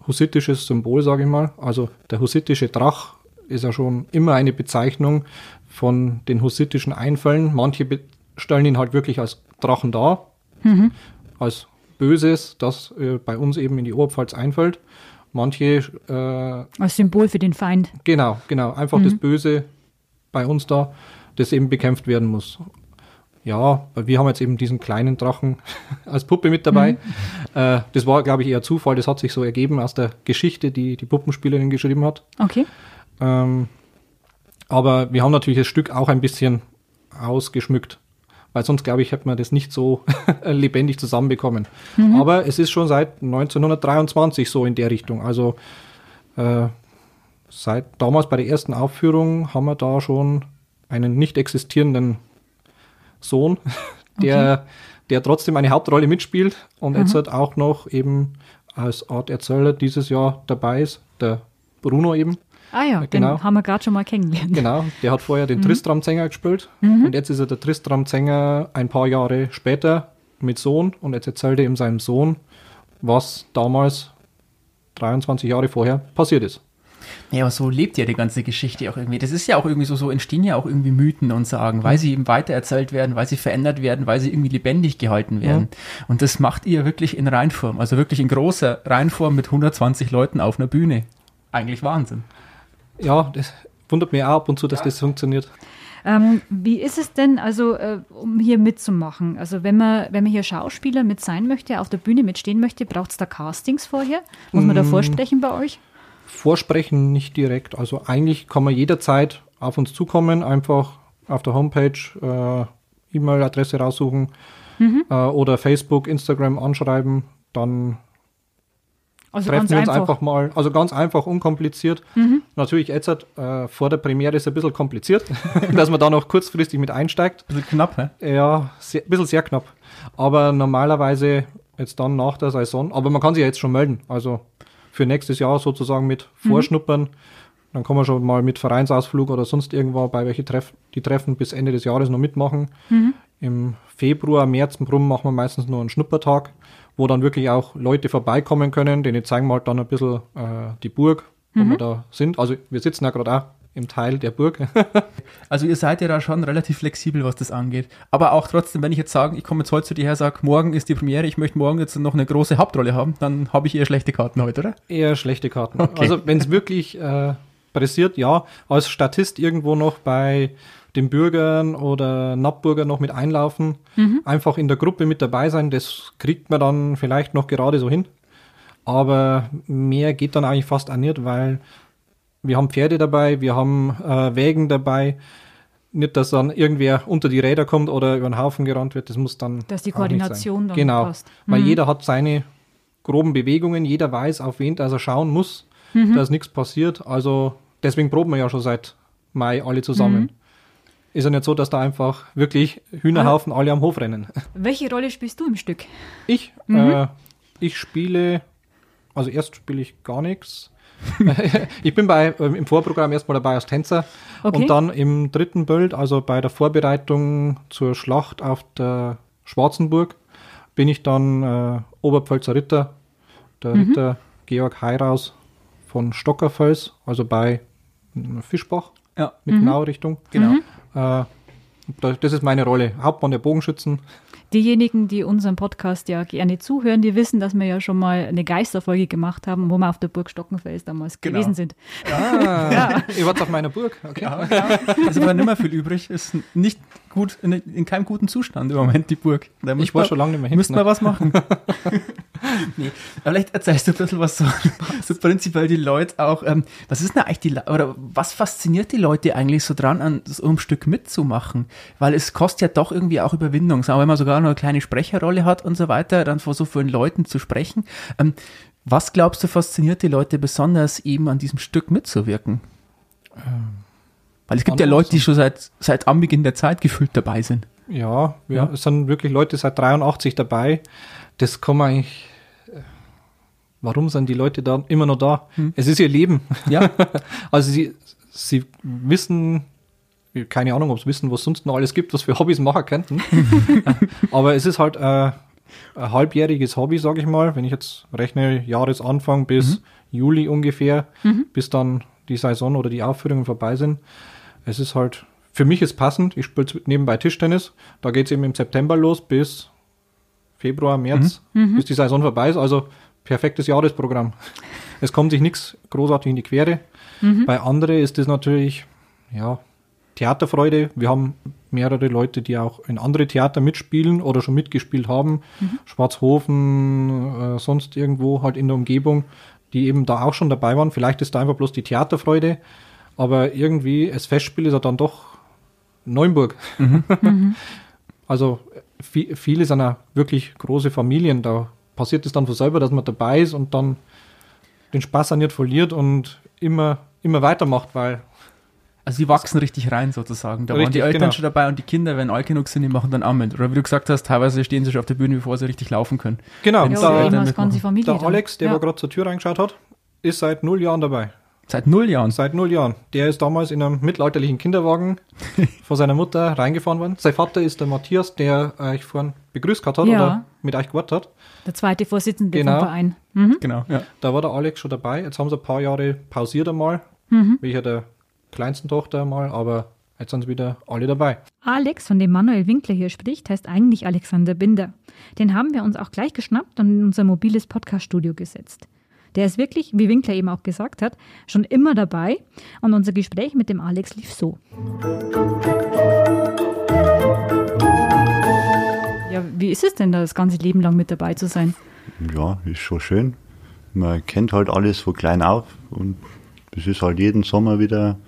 hussitisches Symbol, sage ich mal. Also der hussitische Drach ist ja schon immer eine Bezeichnung von den hussitischen Einfällen. Manche stellen ihn halt wirklich als Drachen dar, mhm. als Böses, das äh, bei uns eben in die Oberpfalz einfällt. Manche äh, als Symbol für den Feind. Genau, genau, einfach mhm. das Böse bei uns da, das eben bekämpft werden muss. Ja, wir haben jetzt eben diesen kleinen Drachen als Puppe mit dabei. Mhm. Äh, das war, glaube ich, eher Zufall. Das hat sich so ergeben aus der Geschichte, die die Puppenspielerin geschrieben hat. Okay. Ähm, aber wir haben natürlich das Stück auch ein bisschen ausgeschmückt, weil sonst, glaube ich, hätte man das nicht so lebendig zusammenbekommen. Mhm. Aber es ist schon seit 1923 so in der Richtung. Also äh, seit damals bei der ersten Aufführung haben wir da schon einen nicht existierenden Sohn, der, okay. der trotzdem eine Hauptrolle mitspielt und mhm. jetzt halt auch noch eben als Art Erzähler dieses Jahr dabei ist, der Bruno eben. Ah ja, genau. den haben wir gerade schon mal kennengelernt. Genau, der hat vorher den mhm. Tristram-Sänger gespielt mhm. und jetzt ist er der Tristram-Sänger ein paar Jahre später mit Sohn und jetzt erzählt er ihm seinem Sohn, was damals 23 Jahre vorher passiert ist. Ja, aber so lebt ja die ganze Geschichte auch irgendwie. Das ist ja auch irgendwie so, so entstehen ja auch irgendwie Mythen und Sagen, weil sie eben weitererzählt werden, weil sie verändert werden, weil sie irgendwie lebendig gehalten werden. Ja. Und das macht ihr wirklich in Reinform, also wirklich in großer Reinform mit 120 Leuten auf einer Bühne. Eigentlich Wahnsinn. Ja, das wundert mich auch ab und zu, dass ja. das funktioniert. Ähm, wie ist es denn, also äh, um hier mitzumachen? Also wenn man, wenn man hier Schauspieler mit sein möchte, auf der Bühne mitstehen möchte, braucht es da Castings vorher? Muss man da mm. vorsprechen bei euch? Vorsprechen nicht direkt. Also eigentlich kann man jederzeit auf uns zukommen, einfach auf der Homepage äh, E-Mail-Adresse raussuchen mhm. äh, oder Facebook, Instagram anschreiben, dann also treffen wir uns einfach. einfach. mal. Also ganz einfach, unkompliziert. Mhm. Natürlich jetzt äh, vor der Premiere ist es ein bisschen kompliziert, dass man da noch kurzfristig mit einsteigt. Ein bisschen knapp, hä? Ja, ein bisschen sehr knapp. Aber normalerweise jetzt dann nach der Saison, aber man kann sich ja jetzt schon melden. Also für nächstes Jahr sozusagen mit mhm. vorschnuppern. Mhm. Dann kann man schon mal mit Vereinsausflug oder sonst irgendwo bei welche Treff die Treffen bis Ende des Jahres noch mitmachen. Mhm. Im Februar, März im Brumm machen wir meistens nur einen Schnuppertag, wo dann wirklich auch Leute vorbeikommen können, denen zeigen wir halt dann ein bisschen äh, die Burg, wo mhm. wir da sind. Also wir sitzen ja gerade auch im Teil der Burg. also ihr seid ja da schon relativ flexibel, was das angeht. Aber auch trotzdem, wenn ich jetzt sage, ich komme jetzt heute zu dir her, sage, morgen ist die Premiere, ich möchte morgen jetzt noch eine große Hauptrolle haben, dann habe ich eher schlechte Karten heute, oder? Eher schlechte Karten. Okay. Also wenn es wirklich äh, pressiert, ja, als Statist irgendwo noch bei den Bürgern oder Nappburger noch mit einlaufen, mhm. einfach in der Gruppe mit dabei sein, das kriegt man dann vielleicht noch gerade so hin. Aber mehr geht dann eigentlich fast auch nicht, weil wir haben Pferde dabei, wir haben äh, Wägen dabei. Nicht, dass dann irgendwer unter die Räder kommt oder über den Haufen gerannt wird. Das muss dann. Dass die Koordination dann genau, passt. Weil mhm. jeder hat seine groben Bewegungen, jeder weiß, auf wen er schauen muss, mhm. dass nichts passiert. Also deswegen proben wir ja schon seit Mai alle zusammen. Mhm. Ist ja nicht so, dass da einfach wirklich Hühnerhaufen alle am Hof rennen. Welche Rolle spielst du im Stück? Ich? Mhm. Äh, ich spiele, also erst spiele ich gar nichts. ich bin bei, äh, im Vorprogramm erstmal dabei als Tänzer okay. und dann im dritten Bild, also bei der Vorbereitung zur Schlacht auf der Schwarzenburg, bin ich dann äh, Oberpfälzer Ritter, der mhm. Ritter Georg Heiraus von Stockerfels, also bei Fischbach ja. mit mhm. Genau-Richtung. Genau. Äh, das ist meine Rolle. Hauptmann der Bogenschützen. Diejenigen, die unseren Podcast ja gerne zuhören, die wissen, dass wir ja schon mal eine Geisterfolge gemacht haben, wo wir auf der Burg Stockenfels damals genau. gewesen sind. Ah, ja. ihr wart auf meiner Burg. Okay. Ja, ja. Also war nicht mehr viel übrig. Ist nicht gut, in, in keinem guten Zustand im Moment, die Burg. Da ich war schon lange nicht mehr hin. Müssen wir was machen. nee. Aber vielleicht erzählst du ein bisschen was so, so prinzipiell die Leute auch. Ähm, was ist denn eigentlich die, oder was fasziniert die Leute eigentlich so dran, an so einem Stück mitzumachen? Weil es kostet ja doch irgendwie auch Überwindung. Sagen wir, wenn man sogar noch eine kleine Sprecherrolle hat und so weiter, dann vor so vielen Leuten zu sprechen. Ähm, was glaubst du fasziniert die Leute besonders, eben an diesem Stück mitzuwirken? Ähm weil es gibt ja Leute, die schon seit, seit Anbeginn der Zeit gefühlt dabei sind. Ja, ja, ja, es sind wirklich Leute seit 83 dabei. Das kann man eigentlich. Äh, warum sind die Leute da immer noch da? Hm. Es ist ihr Leben. Ja. also sie, sie wissen, keine Ahnung, ob sie wissen, was sonst noch alles gibt, was für Hobbys machen könnten. Aber es ist halt äh, ein halbjähriges Hobby, sage ich mal. Wenn ich jetzt rechne, Jahresanfang bis mhm. Juli ungefähr, mhm. bis dann die Saison oder die Aufführungen vorbei sind. Es ist halt, für mich ist passend, ich spiele nebenbei Tischtennis, da geht es eben im September los bis Februar, März, mhm. bis die Saison vorbei ist, also perfektes Jahresprogramm. Es kommt sich nichts großartig in die Quere. Mhm. Bei anderen ist das natürlich, ja, Theaterfreude. Wir haben mehrere Leute, die auch in andere Theater mitspielen oder schon mitgespielt haben. Mhm. Schwarzhofen, äh, sonst irgendwo halt in der Umgebung, die eben da auch schon dabei waren. Vielleicht ist da einfach bloß die Theaterfreude, aber irgendwie, das Festspiel ist ja dann doch Neuenburg. Mhm. mhm. also viel, viele sind ja wirklich große Familien. Da passiert es dann von selber, dass man dabei ist und dann den Spaß an verliert und immer, immer weitermacht, weil also die wachsen richtig rein sozusagen. Da richtig, waren die Eltern genau. schon dabei und die Kinder, wenn alt genug sind, die machen dann auch mit. Oder wie du gesagt hast, teilweise stehen sie schon auf der Bühne, bevor sie richtig laufen können. Genau. Ja, da, der, der Alex, der ja. gerade zur Tür reingeschaut hat, ist seit null Jahren dabei. Seit null Jahren? Seit null Jahren. Der ist damals in einem mittelalterlichen Kinderwagen von seiner Mutter reingefahren worden. Sein Vater ist der Matthias, der euch vorhin begrüßt hat ja. oder mit euch gewartet hat. Der zweite Vorsitzende genau. vom Verein. Mhm. Genau, ja. Da war der Alex schon dabei. Jetzt haben sie ein paar Jahre pausiert einmal, mhm. wie ich der kleinsten Tochter mal, aber jetzt sind wieder alle dabei. Alex, von dem Manuel Winkler hier spricht, heißt eigentlich Alexander Binder. Den haben wir uns auch gleich geschnappt und in unser mobiles Podcaststudio gesetzt. Der ist wirklich, wie Winkler eben auch gesagt hat, schon immer dabei und unser Gespräch mit dem Alex lief so. Ja, wie ist es denn da, das ganze Leben lang mit dabei zu sein? Ja, ist schon schön. Man kennt halt alles von klein auf und es ist halt jeden Sommer wieder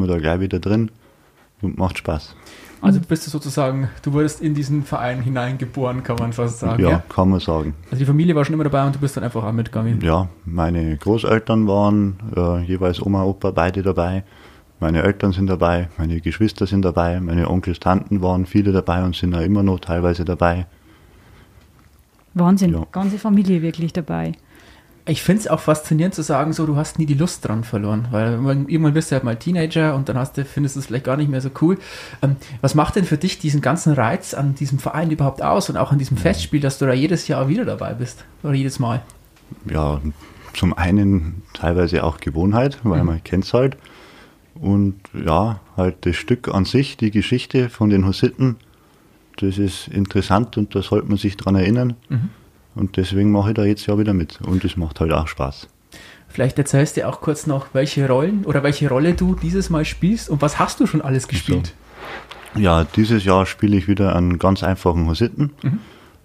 man da gleich wieder drin und macht Spaß. Also bist du sozusagen, du wurdest in diesen Verein hineingeboren, kann man fast sagen. Ja, ja, kann man sagen. Also die Familie war schon immer dabei und du bist dann einfach auch mitgegangen. Ja, meine Großeltern waren äh, jeweils Oma, Opa, beide dabei. Meine Eltern sind dabei, meine Geschwister sind dabei, meine Onkels, Tanten waren viele dabei und sind auch immer noch teilweise dabei. Wahnsinn, ja. ganze Familie wirklich dabei ich finde es auch faszinierend zu sagen, so du hast nie die Lust dran verloren, weil irgendwann bist du halt mal Teenager und dann hast du, findest du es vielleicht gar nicht mehr so cool. Ähm, was macht denn für dich diesen ganzen Reiz an diesem Verein überhaupt aus und auch an diesem Festspiel, dass du da jedes Jahr wieder dabei bist oder jedes Mal? Ja, zum einen teilweise auch Gewohnheit, weil mhm. man kennt es halt. Und ja, halt das Stück an sich, die Geschichte von den Hussiten, das ist interessant und da sollte man sich dran erinnern. Mhm. Und deswegen mache ich da jetzt ja wieder mit. Und es macht halt auch Spaß. Vielleicht erzählst du auch kurz noch, welche Rollen oder welche Rolle du dieses Mal spielst und was hast du schon alles gespielt? So. Ja, dieses Jahr spiele ich wieder einen ganz einfachen Hussiten. Mhm.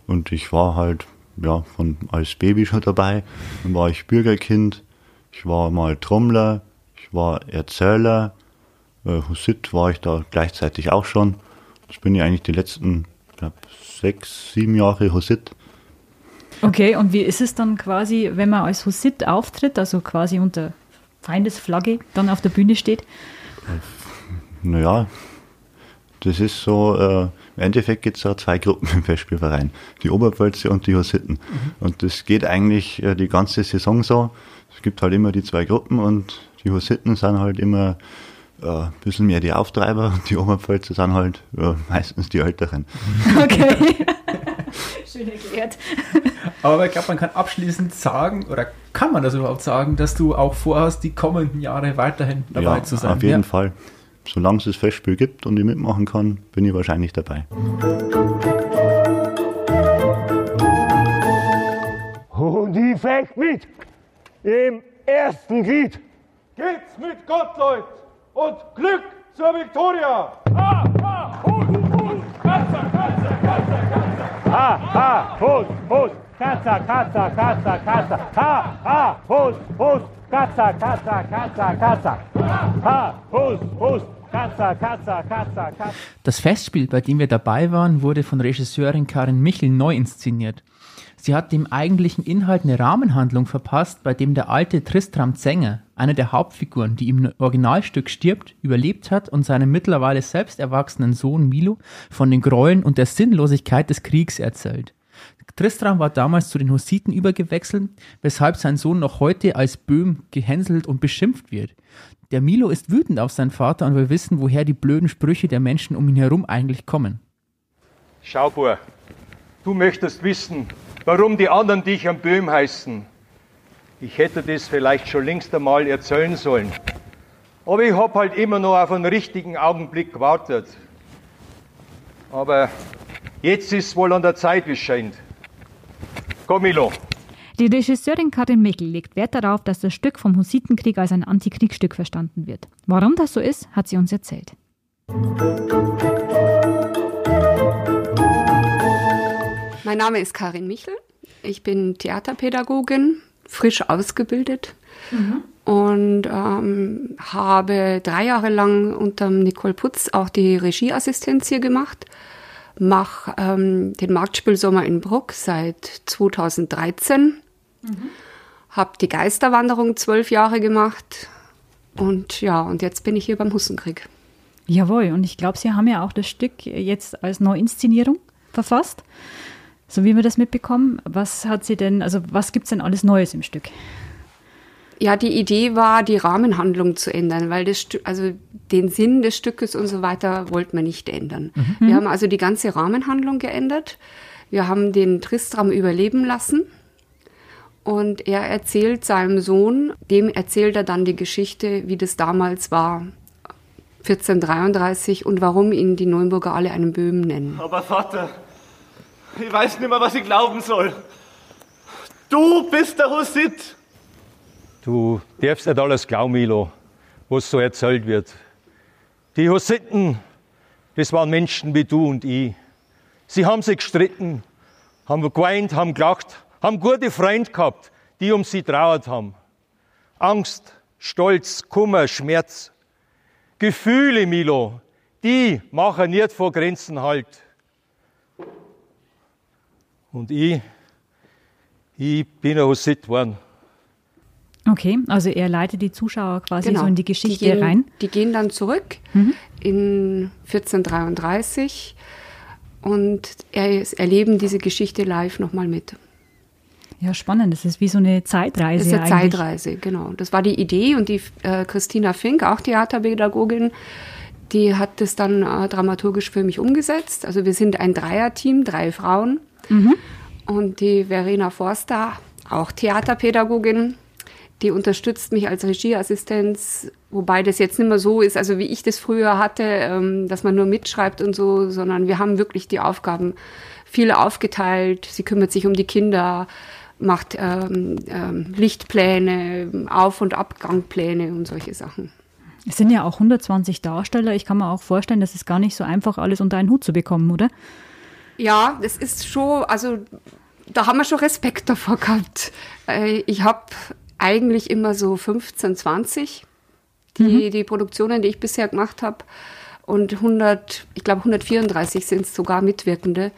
Und ich war halt ja, von, als Baby schon dabei. Dann war ich Bürgerkind, ich war mal Trommler, ich war Erzähler, äh, Hussit war ich da gleichzeitig auch schon. Das bin ich eigentlich die letzten glaub, sechs, sieben Jahre Hussit. Okay, und wie ist es dann quasi, wenn man als Husit auftritt, also quasi unter Feindesflagge dann auf der Bühne steht? Naja, das ist so, äh, im Endeffekt gibt es ja zwei Gruppen im Festspielverein, die Oberpfälzer und die Hussiten. Mhm. Und das geht eigentlich äh, die ganze Saison so. Es gibt halt immer die zwei Gruppen und die Hussiten sind halt immer äh, ein bisschen mehr die Auftreiber und die Oberpfälzer sind halt äh, meistens die Älteren. Okay. Schön erklärt. Aber ich glaube, man kann abschließend sagen, oder kann man das überhaupt sagen, dass du auch vorhast, die kommenden Jahre weiterhin dabei ja, zu sein? Auf jeden ja. Fall. Solange es das Festspiel gibt und ich mitmachen kann, bin ich wahrscheinlich dabei. Und ich fängt mit im ersten Glied. Geht's mit Gott, Leute, und Glück zur Viktoria! Ah, ah, Hut, Ha, ha, Hut, Hut, Katze, Katze, Katze, Katze! Ha, ha, Hut, Hut, Katze, Katze, Katze, Katze! Ha, Hut, Hut, Katze, Katze, Katze, Katze! Das Festspiel, bei dem wir dabei waren, wurde von Regisseurin Karin Michel neu inszeniert. Sie hat dem eigentlichen Inhalt eine Rahmenhandlung verpasst, bei dem der alte Tristram Zenger, einer der Hauptfiguren, die im Originalstück stirbt, überlebt hat und seinem mittlerweile selbst erwachsenen Sohn Milo von den Gräueln und der Sinnlosigkeit des Kriegs erzählt. Tristram war damals zu den Hussiten übergewechselt, weshalb sein Sohn noch heute als Böhm gehänselt und beschimpft wird. Der Milo ist wütend auf seinen Vater und will wissen, woher die blöden Sprüche der Menschen um ihn herum eigentlich kommen. Schau, Bur, du möchtest wissen, warum die anderen dich am Böhm heißen. Ich hätte das vielleicht schon längst einmal erzählen sollen. Aber ich habe halt immer noch auf einen richtigen Augenblick gewartet. Aber jetzt ist es wohl an der Zeit, wie es scheint. Komm, Milo. Die Regisseurin Karin Mickel legt Wert darauf, dass das Stück vom Hussitenkrieg als ein Antikriegsstück verstanden wird. Warum das so ist, hat sie uns erzählt. Mein Name ist Karin Michel. Ich bin Theaterpädagogin, frisch ausgebildet mhm. und ähm, habe drei Jahre lang unter Nicole Putz auch die Regieassistenz hier gemacht. Mache ähm, den Marktspielsommer in Bruck seit 2013 Mhm. Habe die Geisterwanderung zwölf Jahre gemacht. Und ja, und jetzt bin ich hier beim Hussenkrieg. Jawohl, und ich glaube, Sie haben ja auch das Stück jetzt als Neuinszenierung verfasst. So wie wir das mitbekommen. Was hat sie denn, also was gibt es denn alles Neues im Stück? Ja, die Idee war, die Rahmenhandlung zu ändern, weil das Stück, also den Sinn des Stückes und so weiter wollten wir nicht ändern. Mhm. Wir haben also die ganze Rahmenhandlung geändert. Wir haben den Tristram überleben lassen. Und er erzählt seinem Sohn, dem erzählt er dann die Geschichte, wie das damals war, 1433 und warum ihn die Neuenburger alle einen Böhmen nennen. Aber Vater, ich weiß nicht mehr, was ich glauben soll. Du bist der Husit. Du darfst nicht alles glauben, Milo, was so erzählt wird. Die Hussiten, das waren Menschen wie du und ich. Sie haben sich gestritten, haben geweint, haben gelacht, haben gute Freunde gehabt, die um sie trauert haben. Angst, Stolz, Kummer, Schmerz. Gefühle, Milo, die machen nicht vor Grenzen halt. Und ich, ich bin ein Hussit geworden. Okay, also er leitet die Zuschauer quasi genau. so in die Geschichte die gehen, rein. Die gehen dann zurück mhm. in 1433 und er, erleben diese Geschichte live nochmal mit. Ja, spannend. Das ist wie so eine Zeitreise. Das ist eine eigentlich. Zeitreise, genau. Das war die Idee und die äh, Christina Fink, auch Theaterpädagogin, die hat das dann äh, dramaturgisch für mich umgesetzt. Also wir sind ein Dreierteam, drei Frauen. Mhm. Und die Verena Forster, auch Theaterpädagogin, die unterstützt mich als Regieassistenz, wobei das jetzt nicht mehr so ist, also wie ich das früher hatte, ähm, dass man nur mitschreibt und so, sondern wir haben wirklich die Aufgaben viel aufgeteilt. Sie kümmert sich um die Kinder, macht ähm, ähm, Lichtpläne, Auf- und Abgangpläne und solche Sachen. Es sind ja auch 120 Darsteller. Ich kann mir auch vorstellen, das ist gar nicht so einfach, alles unter einen Hut zu bekommen, oder? Ja, das ist schon, also da haben wir schon Respekt davor gehabt. Äh, ich habe eigentlich immer so 15, 20, die, mhm. die Produktionen, die ich bisher gemacht habe und 100, ich glaube 134 sind es sogar Mitwirkende.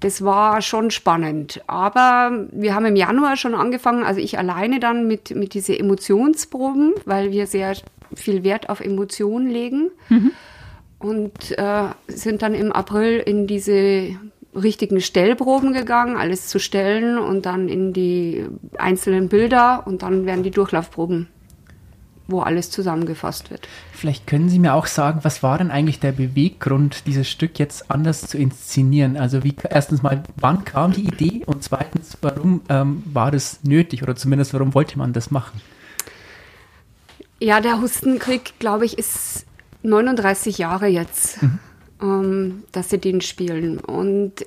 Das war schon spannend. Aber wir haben im Januar schon angefangen, also ich alleine dann mit, mit diese Emotionsproben, weil wir sehr viel Wert auf Emotionen legen. Mhm. Und äh, sind dann im April in diese richtigen Stellproben gegangen, alles zu stellen und dann in die einzelnen Bilder und dann werden die Durchlaufproben wo alles zusammengefasst wird. Vielleicht können Sie mir auch sagen, was war denn eigentlich der Beweggrund, dieses Stück jetzt anders zu inszenieren? Also wie erstens mal, wann kam die Idee und zweitens, warum ähm, war das nötig oder zumindest warum wollte man das machen? Ja, der Hustenkrieg, glaube ich, ist 39 Jahre jetzt, mhm. Ähm, dass sie den spielen. Und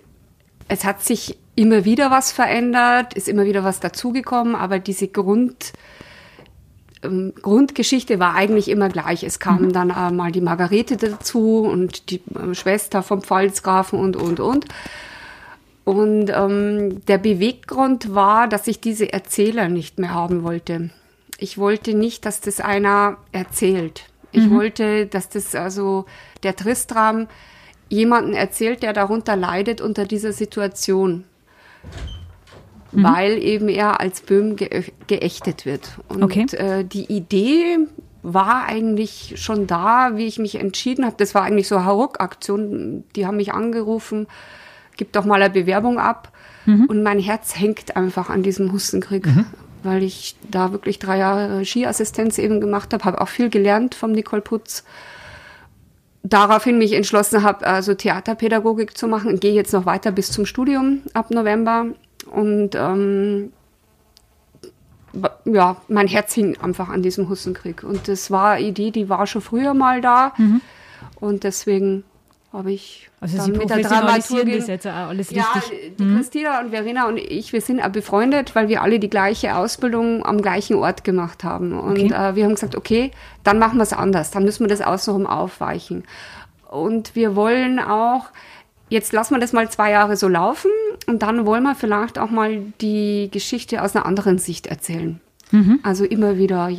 es hat sich immer wieder was verändert, ist immer wieder was dazugekommen, aber diese Grund ähm, Grundgeschichte war eigentlich immer gleich. Es kam mhm. dann äh, mal die Margarete dazu und die äh, Schwester vom Pfalzgrafen und, und, und. Und ähm, der Beweggrund war, dass ich diese Erzähler nicht mehr haben wollte. Ich wollte nicht, dass das einer erzählt. Ich mhm. wollte, dass das also der Tristram jemanden erzählt, der darunter leidet unter dieser Situation mhm. weil eben er als Böhm ge geächtet wird. Und okay. äh, die Idee war eigentlich schon da, wie ich mich entschieden habe. Das war eigentlich so eine Hauruck-Aktion. Die haben mich angerufen, gib doch mal eine Bewerbung ab. Mhm. Und mein Herz hängt einfach an diesem Hustenkrieg, mhm. Weil ich da wirklich drei Jahre Regieassistenz eben gemacht habe, habe auch viel gelernt vom Nicole Putz. Daraufhin mich entschlossen habe, also Theaterpädagogik zu machen und gehe jetzt noch weiter bis zum Studium ab November und ähm, ja, mein Herz hing einfach an diesem Hussenkrieg. Und das war eine Idee, die war schon früher mal da. Mhm. Und deswegen habe ich Also dann Sie mit der Dramaturgin das jetzt alles ja, richtig. die Christina und Verena und ich, wir sind befreundet, weil wir alle die gleiche Ausbildung am gleichen Ort gemacht haben. Und Okay. äh, wir haben gesagt, okay, dann machen wir es anders, dann müssen wir das außenrum aufweichen. Und wir wollen auch, jetzt lassen wir das mal zwei Jahre so laufen und dann wollen wir vielleicht auch mal die Geschichte aus einer anderen Sicht erzählen. Also immer wieder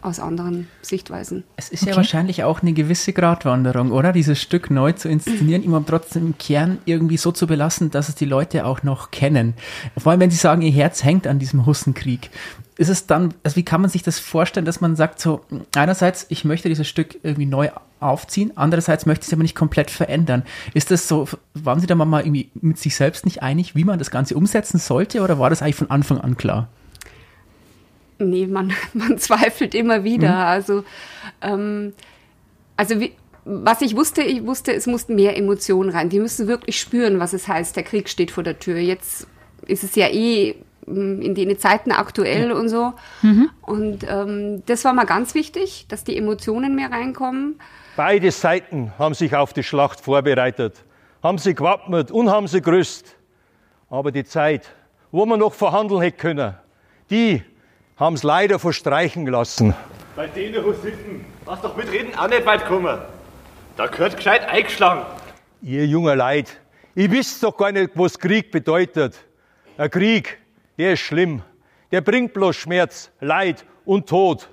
aus anderen Sichtweisen. Es ist ja wahrscheinlich auch eine gewisse Gratwanderung, oder? Dieses Stück neu zu inszenieren, immer trotzdem im Kern irgendwie so zu belassen, dass es die Leute auch noch kennen. Vor allem, wenn sie sagen, ihr Herz hängt an diesem Hussenkrieg. Ist es dann, also wie kann man sich das vorstellen, dass man sagt, so, einerseits, ich möchte dieses Stück irgendwie neu aufziehen, andererseits möchte ich es aber nicht komplett verändern. Ist das so, waren Sie da mal irgendwie mit sich selbst nicht einig, wie man das Ganze umsetzen sollte, oder war das eigentlich von Anfang an klar? Nee, man, man zweifelt immer wieder. Also, ähm, also wie, was ich wusste, ich wusste, es mussten mehr Emotionen rein. Die müssen wirklich spüren, was es heißt, der Krieg steht vor der Tür. Jetzt ist es ja eh mm, in den Zeiten aktuell und so. Und ähm, das war mal ganz wichtig, dass die Emotionen mehr reinkommen. Beide Seiten haben sich auf die Schlacht vorbereitet, haben sie gewappnet und haben sie gerüstet. Aber die Zeit, wo man noch verhandeln hätte können, die haben es leider verstreichen lassen. Bei denen Hussiten, was doch mitreden auch nicht weit kommen. Da gehört gescheit eingeschlagen. Ihr junger Leid, ihr wisst doch gar nicht, was Krieg bedeutet. Ein Krieg, der ist schlimm. Der bringt bloß Schmerz, Leid und Tod.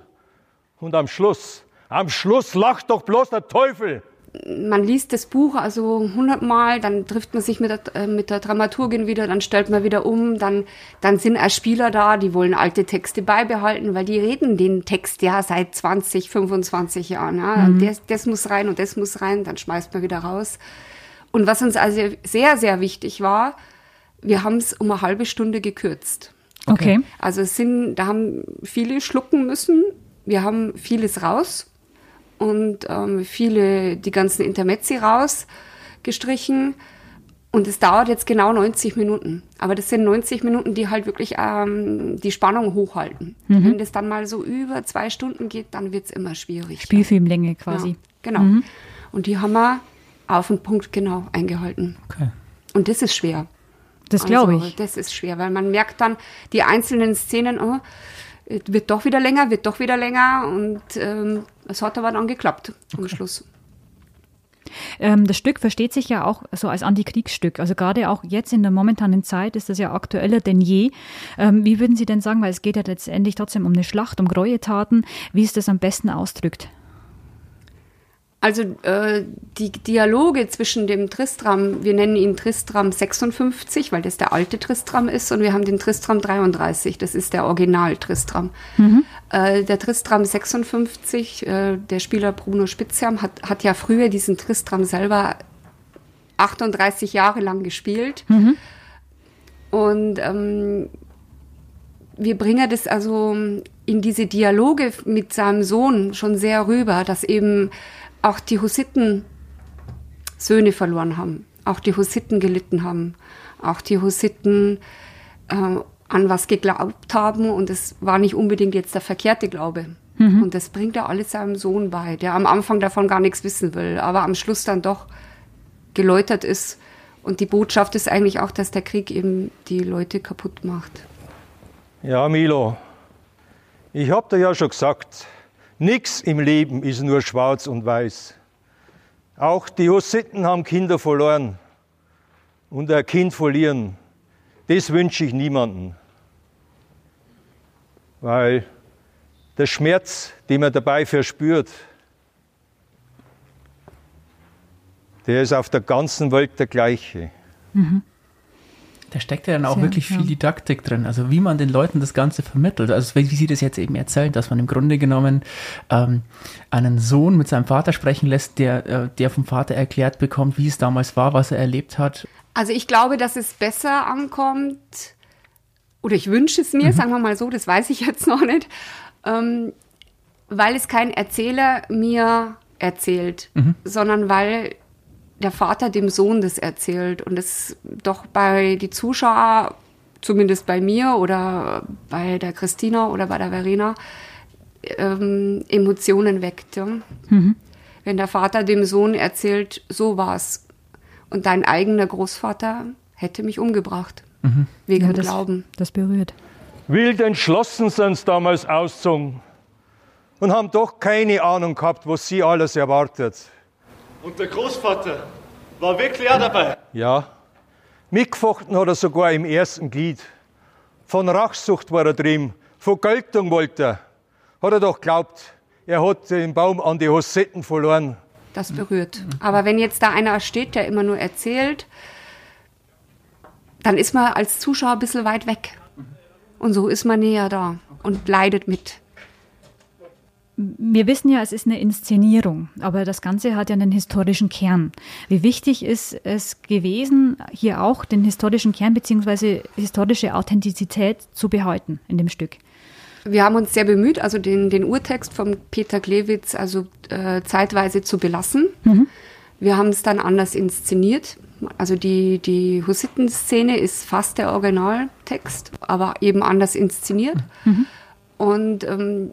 Und am Schluss, am Schluss lacht doch bloß der Teufel. Man liest das Buch also hundertmal, dann trifft man sich mit der, äh, mit der Dramaturgin wieder, dann stellt man wieder um, dann, dann sind auch Spieler da, die wollen alte Texte beibehalten, weil die reden den Text ja seit 20, 25 Jahren. Ja. Das, das muss rein und das muss rein, dann schmeißt man wieder raus. Und was uns also sehr, sehr wichtig war, wir haben es um eine halbe Stunde gekürzt. Okay. Also es sind, da haben viele schlucken müssen. Wir haben vieles raus und ähm, viele, die ganzen Intermezzi rausgestrichen. Und es dauert jetzt genau 90 Minuten. Aber das sind 90 Minuten, die halt wirklich ähm, die Spannung hochhalten. Wenn das dann mal so über zwei Stunden geht, dann wird's immer schwierig. Spielfilmlänge quasi. Ja, genau. Und die haben wir auf den Punkt genau eingehalten. Okay. Und das ist schwer. Das glaube Also, ich. Das ist schwer, weil man merkt dann die einzelnen Szenen, oh, es wird doch wieder länger, wird doch wieder länger und ähm, es hat aber dann geklappt am Schluss. Ähm, das Stück versteht sich ja auch so als Antikriegsstück. Also gerade auch jetzt in der momentanen Zeit ist das ja aktueller denn je. Ähm, wie würden Sie denn sagen, weil es geht ja letztendlich trotzdem um eine Schlacht, um Gräueltaten, wie es das am besten ausdrückt? Also äh, die Dialoge zwischen dem Tristram, wir nennen ihn Tristram 56, weil das der alte Tristram ist, und wir haben den Tristram 33, das ist der Original Tristram. Äh, der Tristram 56, äh, der Spieler Bruno Spitzham, hat, hat ja früher diesen Tristram selber 38 Jahre lang gespielt. Und ähm, wir bringen das also in diese Dialoge mit seinem Sohn schon sehr rüber, dass eben auch die Hussiten Söhne verloren haben, auch die Hussiten gelitten haben, auch die Hussiten äh, an was geglaubt haben und es war nicht unbedingt jetzt der verkehrte Glaube. Und das bringt er alles seinem Sohn bei, der am Anfang davon gar nichts wissen will, aber am Schluss dann doch geläutert ist. Und die Botschaft ist eigentlich auch, dass der Krieg eben die Leute kaputt macht. Ja, Milo, ich hab dir ja schon gesagt, nichts im Leben ist nur schwarz und weiß. Auch die Hussiten haben Kinder verloren. Und ein Kind verlieren, das wünsche ich niemandem. Weil der Schmerz, den man dabei verspürt, der ist auf der ganzen Welt der gleiche. Da steckt ja dann auch Sehr, wirklich viel ja. Didaktik drin, also wie man den Leuten das Ganze vermittelt. Also wie, Sie das jetzt eben erzählen, dass man im Grunde genommen ähm, einen Sohn mit seinem Vater sprechen lässt, der, äh, der vom Vater erklärt bekommt, wie es damals war, was er erlebt hat. Also ich glaube, dass es besser ankommt, oder ich wünsche es mir, sagen wir mal so, das weiß ich jetzt noch nicht, ähm, weil es kein Erzähler mir erzählt, sondern weil der Vater dem Sohn das erzählt und es doch bei die Zuschauer zumindest bei mir oder bei der Christina oder bei der Verena, ähm, Emotionen weckt. Ja? Mhm. Wenn der Vater dem Sohn erzählt, so war's, und dein eigener Großvater hätte mich umgebracht. Mhm. Wegen ja, das, Glauben. Das berührt. Wild entschlossen sind sie damals ausgezogen und haben doch keine Ahnung gehabt, was sie alles erwartet. Und der Großvater war wirklich auch dabei? Ja. Mitgefochten hat er sogar im ersten Glied. Von Rachsucht war er drin, von Geltung wollte er. Hat er doch glaubt, er hat den Baum an die Hossetten verloren. Das berührt. Aber wenn jetzt da einer steht, der immer nur erzählt, dann ist man als Zuschauer ein bisschen weit weg. Und so ist man näher da und leidet mit. Wir wissen ja, es ist eine Inszenierung, aber das Ganze hat ja einen historischen Kern. Wie wichtig ist es gewesen, hier auch den historischen Kern bzw. historische Authentizität zu behalten in dem Stück? Wir haben uns sehr bemüht, also den, den Urtext von Peter Glewitz also äh, zeitweise zu belassen. Mhm. Wir haben es dann anders inszeniert. Also die, die Hussiten-Szene ist fast der Originaltext, aber eben anders inszeniert. Mhm. Und ähm,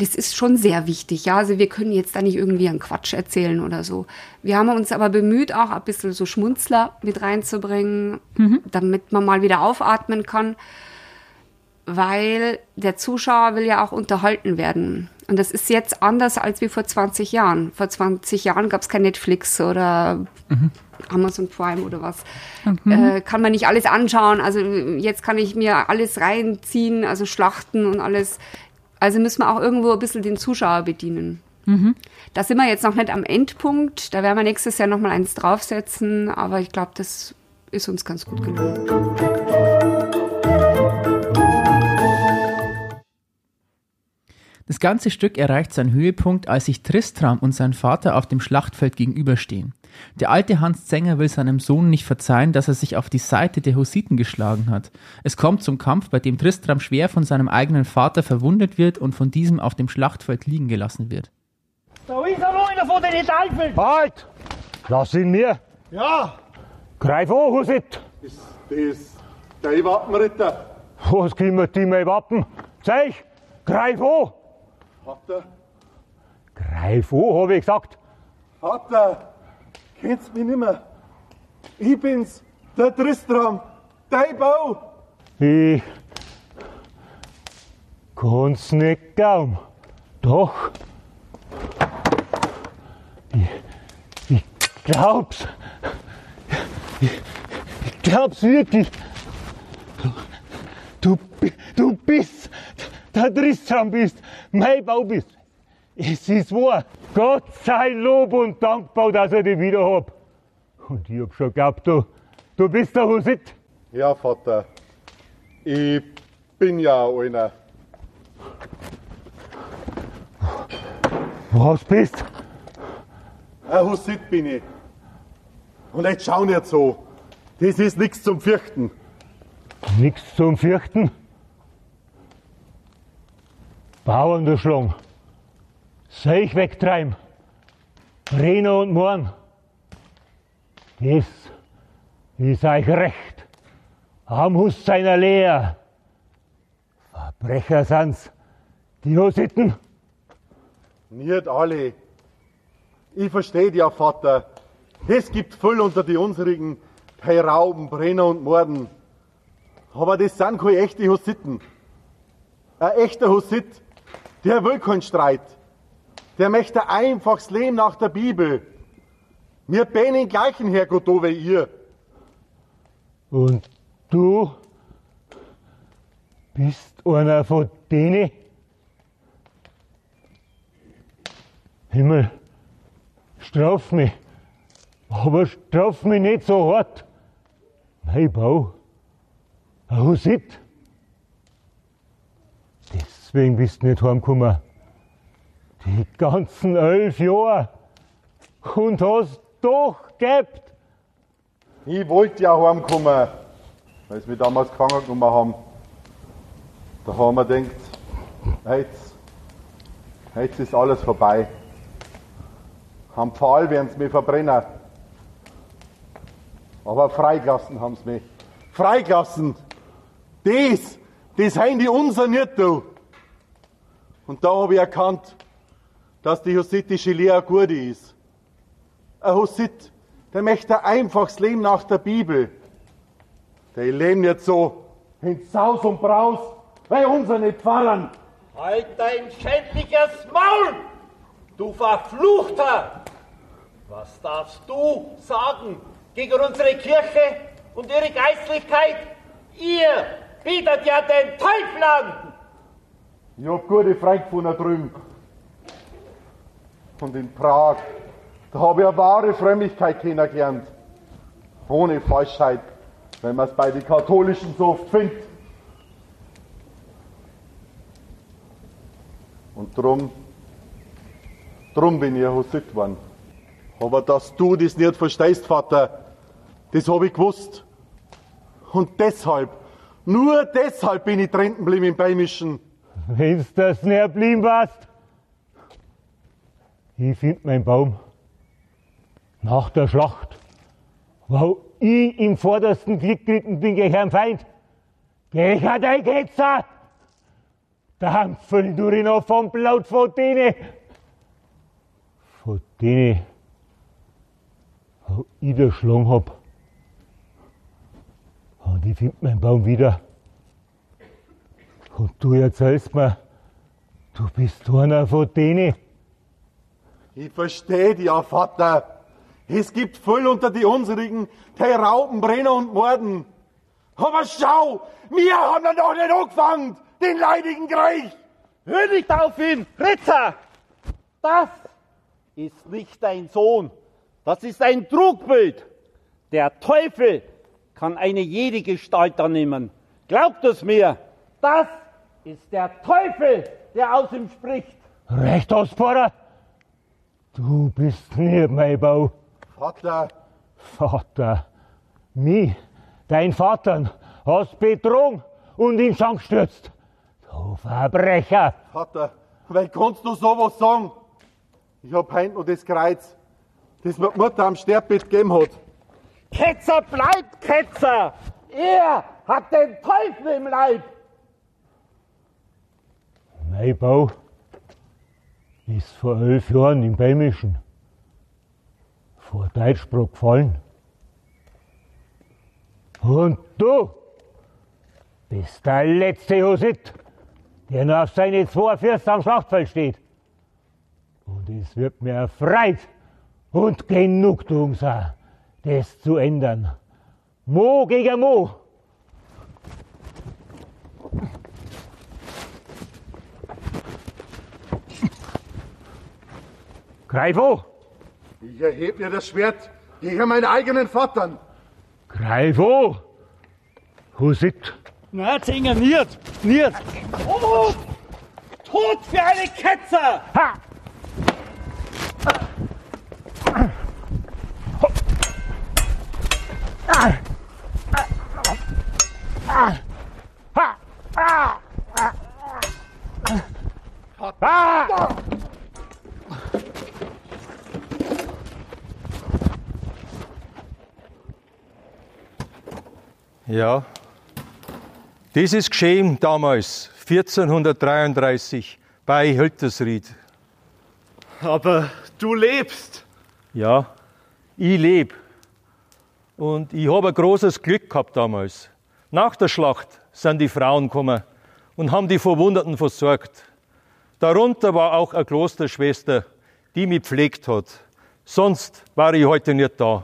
das ist schon sehr wichtig. Ja, also wir können jetzt da nicht irgendwie einen Quatsch erzählen oder so. Wir haben uns aber bemüht, auch ein bisschen so Schmunzler mit reinzubringen, mhm. damit man mal wieder aufatmen kann, weil der Zuschauer will ja auch unterhalten werden. Und das ist jetzt anders als wie vor 20 Jahren. Vor 20 Jahren gab es kein Netflix oder mhm. Amazon Prime oder was. Mhm. Äh, kann man nicht alles anschauen. Also jetzt kann ich mir alles reinziehen, also Schlachten und alles. Also müssen wir auch irgendwo ein bisschen den Zuschauer bedienen. Mhm. Da sind wir jetzt noch nicht am Endpunkt. Da werden wir nächstes Jahr nochmal eins draufsetzen. Aber ich glaube, das ist uns ganz gut gelungen. Das ganze Stück erreicht seinen Höhepunkt, als sich Tristram und sein Vater auf dem Schlachtfeld gegenüberstehen. Der alte Hans Zenger will seinem Sohn nicht verzeihen, dass er sich auf die Seite der Hussiten geschlagen hat. Es kommt zum Kampf, bei dem Tristram schwer von seinem eigenen Vater verwundet wird und von diesem auf dem Schlachtfeld liegen gelassen wird. Da ist er noch einer von den Teufel! Halt! Lass ihn mir! Ja! Greif an, Hussit! Ist das dein Wappenritter? Was kümmert die mein Wappen? Zeig! Greif an! Vater? Greif an, habe ich gesagt. Vater, kennst mich nicht mehr? Ich bin's, der Tristram, dein Bau. Ich kann's nicht glauben. Doch. Ich, ich glaub's. Ich, ich glaub's wirklich. Du, du bist der Tristram bist, mein Bau bist. Es ist wahr. Gott sei Lob und dankbar, dass ich dich wieder hab. Und ich hab schon geglaubt, du, du bist der Husit. Ja, Vater. Ich bin ja einer. Was bist? Ein Husit bin ich. Und jetzt schau nicht so. Das ist nichts zum Fürchten. Nichts zum Fürchten? Bauern der Schlung. Soll ich wegtreiben? Rena und Morn. Das ist euch recht. Am Hus seiner Lehr. Verbrecher sind's, die Hussiten. Nicht alle. Ich verstehe ja, Vater. Es gibt voll unter die unsrigen, bei Rauben, Brenner und Morden. Aber das sind keine echte Hussiten. Ein echter Hussit der will keinen Streit. Der möchte einfach das Leben nach der Bibel. Wir bin den gleichen Herrgott da wie ihr. Und du bist einer von denen? Himmel, straf mich. Aber straf mich nicht so hart. Mein Bau, ein Husit. Deswegen bist du nicht heimgekommen. Die ganzen elf Jahre. Und hast doch gehabt. Ich wollte ja heimkommen, weil sie mich damals gefangen genommen haben. Da haben wir gedacht, jetzt, jetzt ist alles vorbei. Am Pfahl werden sie mich verbrennen. Aber freigelassen haben sie mich. Freigelassen. Das, das haben die unser nicht, du. Und da habe ich erkannt, dass die hussitische Lehre gut ist. Ein Hussit, der möchte ein einfaches Leben nach der Bibel. Der leben nicht so in Saus und Braus, weil unser nicht Pfarrern. Halt dein schändliches Maul, du Verfluchter! Was darfst du sagen gegen unsere Kirche und ihre Geistlichkeit? Ihr bietet ja den Teufel an! Ich hab gute Freunde von da drüben. Und in Prag, da habe ich eine wahre Frömmigkeit kennengelernt. Ohne Falschheit, wenn man es bei den Katholischen so oft findet. Und drum, drum bin ich ein Hussit geworden. Aber dass du das nicht verstehst, Vater, das habe ich gewusst. Und deshalb, nur deshalb bin ich drin geblieben im Beimischen. Wenn's das nicht blieben warst. Ich find meinen Baum. Nach der Schlacht, wo ich im vordersten Glück geritten bin gegen Herrn Feind. Gegen dein Ketzer! Der Hampfen du noch vom Blut von denen. Von denen, wo ich geschlagen hab. Und ich find meinen Baum wieder. Und du erzählst mir, du bist einer von denen. Ich verstehe dich ja, Vater. Es gibt voll unter die unsrigen, die rauben, brennen und morden. Aber schau, wir haben ja noch nicht angefangen, den leidigen Krieg. Hör nicht auf ihn, Ritzer! Das ist nicht dein Sohn. Das ist ein Trugbild. Der Teufel kann eine jede Gestalt annehmen. Glaubt es mir. Das ist der Teufel, der aus ihm spricht. Recht aus, Pfarrer. Du bist nicht mein Bau. Vater, Vater, mich, dein Vater, hast betrogen und in Schrank gestürzt. Du Verbrecher. Vater, weil kannst du sowas sagen? Ich hab heint noch das Kreuz, das mir die Mutter am Sterbbett gegeben hat. Ketzer bleibt Ketzer. Er hat den Teufel im Leib. Mein Bau ist vor elf Jahren im Beimischen vor Deutschbruch gefallen. Und du bist der letzte Husit, der noch auf seine zwei Fürsten am Schlachtfeld steht. Und es wird mir erfreut und Genugtuung sein, das zu ändern. Mo gegen Mo. Greif an! Ich erheb mir das Schwert gegen meinen eigenen Vater. Greif an! Husit! Na, Zinger, nicht, nicht. Oh, Tod für eine Ketzer! Ha! Ja, das ist geschehen damals, 1433, bei Höltersried. Aber du lebst. Ja, ich lebe. Und ich habe ein großes Glück gehabt damals. Nach der Schlacht sind die Frauen gekommen und haben die Verwundeten versorgt. Darunter war auch eine Klosterschwester, die mich pflegt hat. Sonst war ich heute nicht da.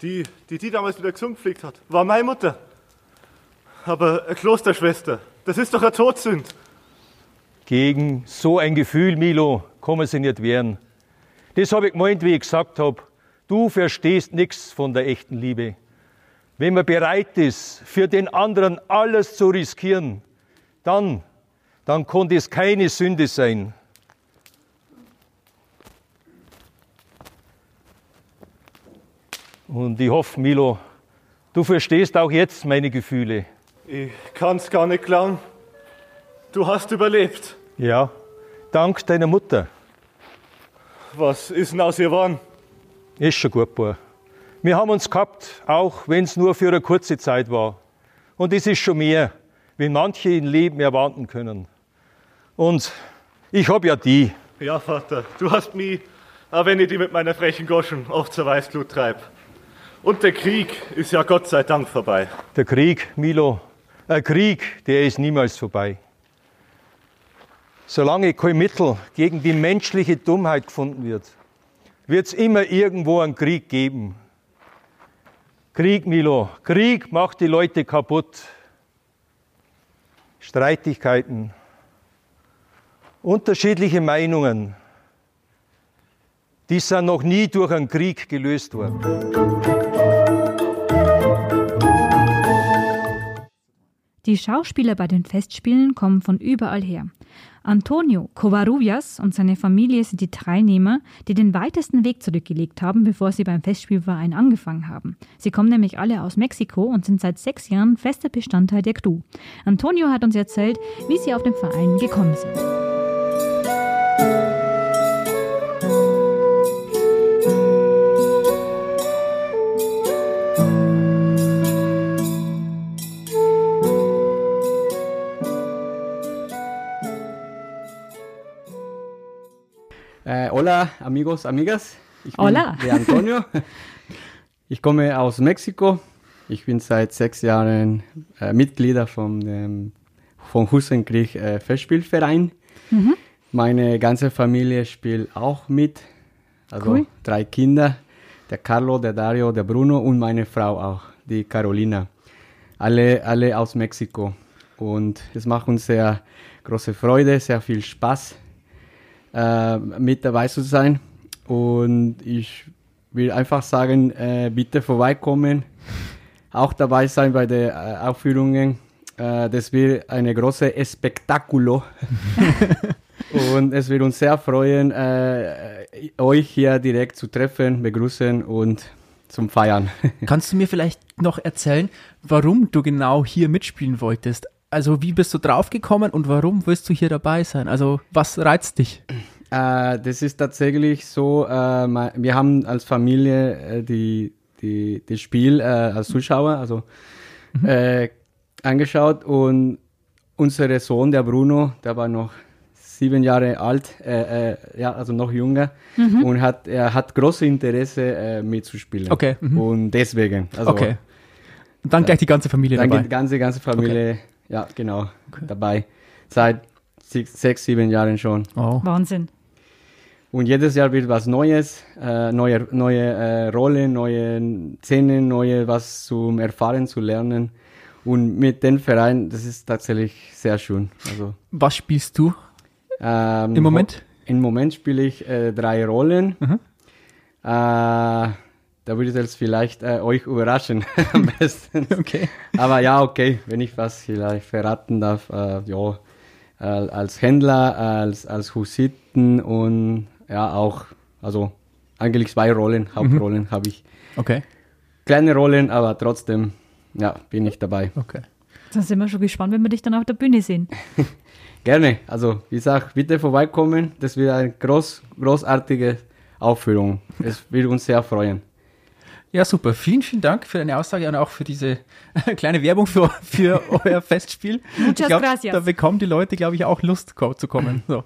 Die, die die damals wieder gesund gepflegt hat, war meine Mutter. Aber eine Klosterschwester, das ist doch eine Todsünd. Gegen so ein Gefühl, Milo, kann man sich nicht wehren. Das habe ich gemeint, wie ich gesagt habe. Du verstehst nichts von der echten Liebe. Wenn man bereit ist, für den anderen alles zu riskieren, dann, dann kann das keine Sünde sein. Und ich hoffe, Milo, du verstehst auch jetzt meine Gefühle. Ich kann's gar nicht glauben. Du hast überlebt. Ja, dank deiner Mutter. Was ist denn aus ihr geworden? Ist schon gut, Bub. Wir haben uns gehabt, auch wenn es nur für eine kurze Zeit war. Und es ist schon mehr, wie manche im Leben erwarten können. Und ich habe ja die. Ja, Vater, du hast mich, auch wenn ich die mit meiner frechen Goschen oft zur Weißglut treib. Und der Krieg ist ja Gott sei Dank vorbei. Der Krieg, Milo, ein Krieg, der ist niemals vorbei. Solange kein Mittel gegen die menschliche Dummheit gefunden wird, wird es immer irgendwo einen Krieg geben. Krieg, Milo, Krieg macht die Leute kaputt. Streitigkeiten, unterschiedliche Meinungen, die sind noch nie durch einen Krieg gelöst worden. Die Schauspieler bei den Festspielen kommen von überall her. Antonio Covarrubias und seine Familie sind die Teilnehmer, die den weitesten Weg zurückgelegt haben, bevor sie beim Festspielverein angefangen haben. Sie kommen nämlich alle aus Mexiko und sind seit sechs Jahren fester Bestandteil der Crew. Antonio hat uns erzählt, wie sie auf den Verein gekommen sind. Hola, amigos, amigas. Ich bin Hola. der Antonio. Ich komme aus Mexiko. Ich bin seit sechs Jahren äh, Mitglieder vom, dem, vom Husenkrieg äh, Festspielverein. Mhm. Meine ganze Familie spielt auch mit. Also Cool. drei Kinder. Der Carlo, der Dario, der Bruno und meine Frau auch, die Carolina. Alle, alle aus Mexiko. Und es macht uns sehr große Freude, sehr viel Spaß äh, mit dabei zu sein. Und ich will einfach sagen, äh, bitte vorbeikommen, auch dabei sein bei den äh, Aufführungen. Äh, das wird eine große Spektakulo. und es wird uns sehr freuen, äh, euch hier direkt zu treffen, begrüßen und zum Feiern. Kannst du mir vielleicht noch erzählen, warum du genau hier mitspielen wolltest? Also wie bist du draufgekommen und warum willst du hier dabei sein? Also was reizt dich? Äh, das ist tatsächlich so, äh, wir haben als Familie äh, die, die, das Spiel äh, als Zuschauer also, äh, angeschaut und unser Sohn, der Bruno, der war noch sieben Jahre alt, äh, ja, also noch jünger Mhm. und hat, er hat große Interesse mitzuspielen. Okay, mhm. Und deswegen. Also, Okay. Und dann gleich die ganze Familie dann dabei. die ganze, ganze Familie, ja, genau, dabei. Seit sechs, sechs, sieben Jahren schon. Oh. Wahnsinn. Und jedes Jahr wird was Neues, äh, neue, neue äh, Rollen, neue Szenen, neue was zum Erfahren, zu lernen. Und mit dem Verein, das ist tatsächlich sehr schön. Also, Was spielst du? ähm, Im Moment? Im Moment spiele ich äh, drei Rollen. Äh, da würde ich jetzt vielleicht äh, euch überraschen am besten. Okay. Aber ja, okay, wenn ich was vielleicht verraten darf, äh, ja, äh, als Händler, als, als Hussiten und ja auch, also eigentlich zwei Rollen, Hauptrollen habe ich. Okay. Kleine Rollen, aber trotzdem, ja, bin ich dabei. Okay. Da sind wir schon gespannt, wenn wir dich dann auf der Bühne sehen. Gerne, also wie gesagt, bitte vorbeikommen, das wird eine groß, großartige Aufführung. Es wird uns sehr freuen. Ja, super. Vielen, vielen Dank für deine Aussage und auch für diese kleine Werbung für, für euer Festspiel. Muchas ich glaub, gracias. Da bekommen die Leute, glaube ich, auch Lust zu kommen. So.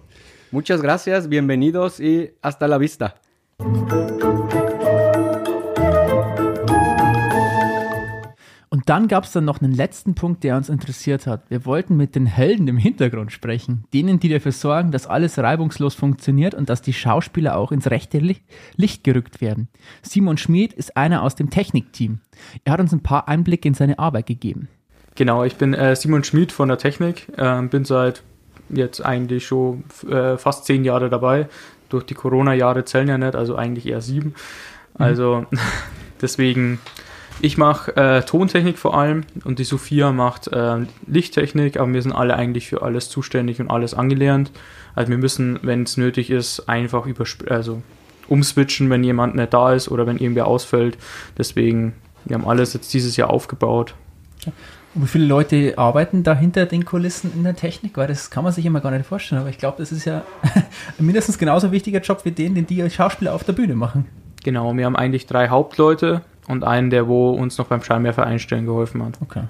Muchas gracias, bienvenidos y hasta la vista. Und dann gab es dann noch einen letzten Punkt, der uns interessiert hat. Wir wollten mit den Helden im Hintergrund sprechen. Denen, die dafür sorgen, dass alles reibungslos funktioniert und dass die Schauspieler auch ins rechte Licht, gerückt werden. Simon Schmid ist einer aus dem Technikteam. Er hat uns ein paar Einblicke in seine Arbeit gegeben. Genau, ich bin äh, Simon Schmid von der Technik, ähm, bin seit jetzt eigentlich schon äh, fast zehn Jahre dabei. Durch die Corona-Jahre zählen ja nicht, also eigentlich eher sieben. Also deswegen, ich mache äh, Tontechnik vor allem und die Sophia macht äh, Lichttechnik, aber wir sind alle eigentlich für alles zuständig und alles angelernt. Also wir müssen, wenn es nötig ist, einfach also umswitchen, wenn jemand nicht da ist oder wenn irgendwer ausfällt. Deswegen, wir haben alles jetzt dieses Jahr aufgebaut. Und wie viele Leute arbeiten da hinter den Kulissen in der Technik? Weil das kann man sich immer gar nicht vorstellen. Aber ich glaube, das ist ja mindestens genauso wichtiger Job wie den, den die Schauspieler auf der Bühne machen. Genau, wir haben eigentlich drei Hauptleute und einen, der wo uns noch beim Scheinwerfer einstellen geholfen hat. Okay.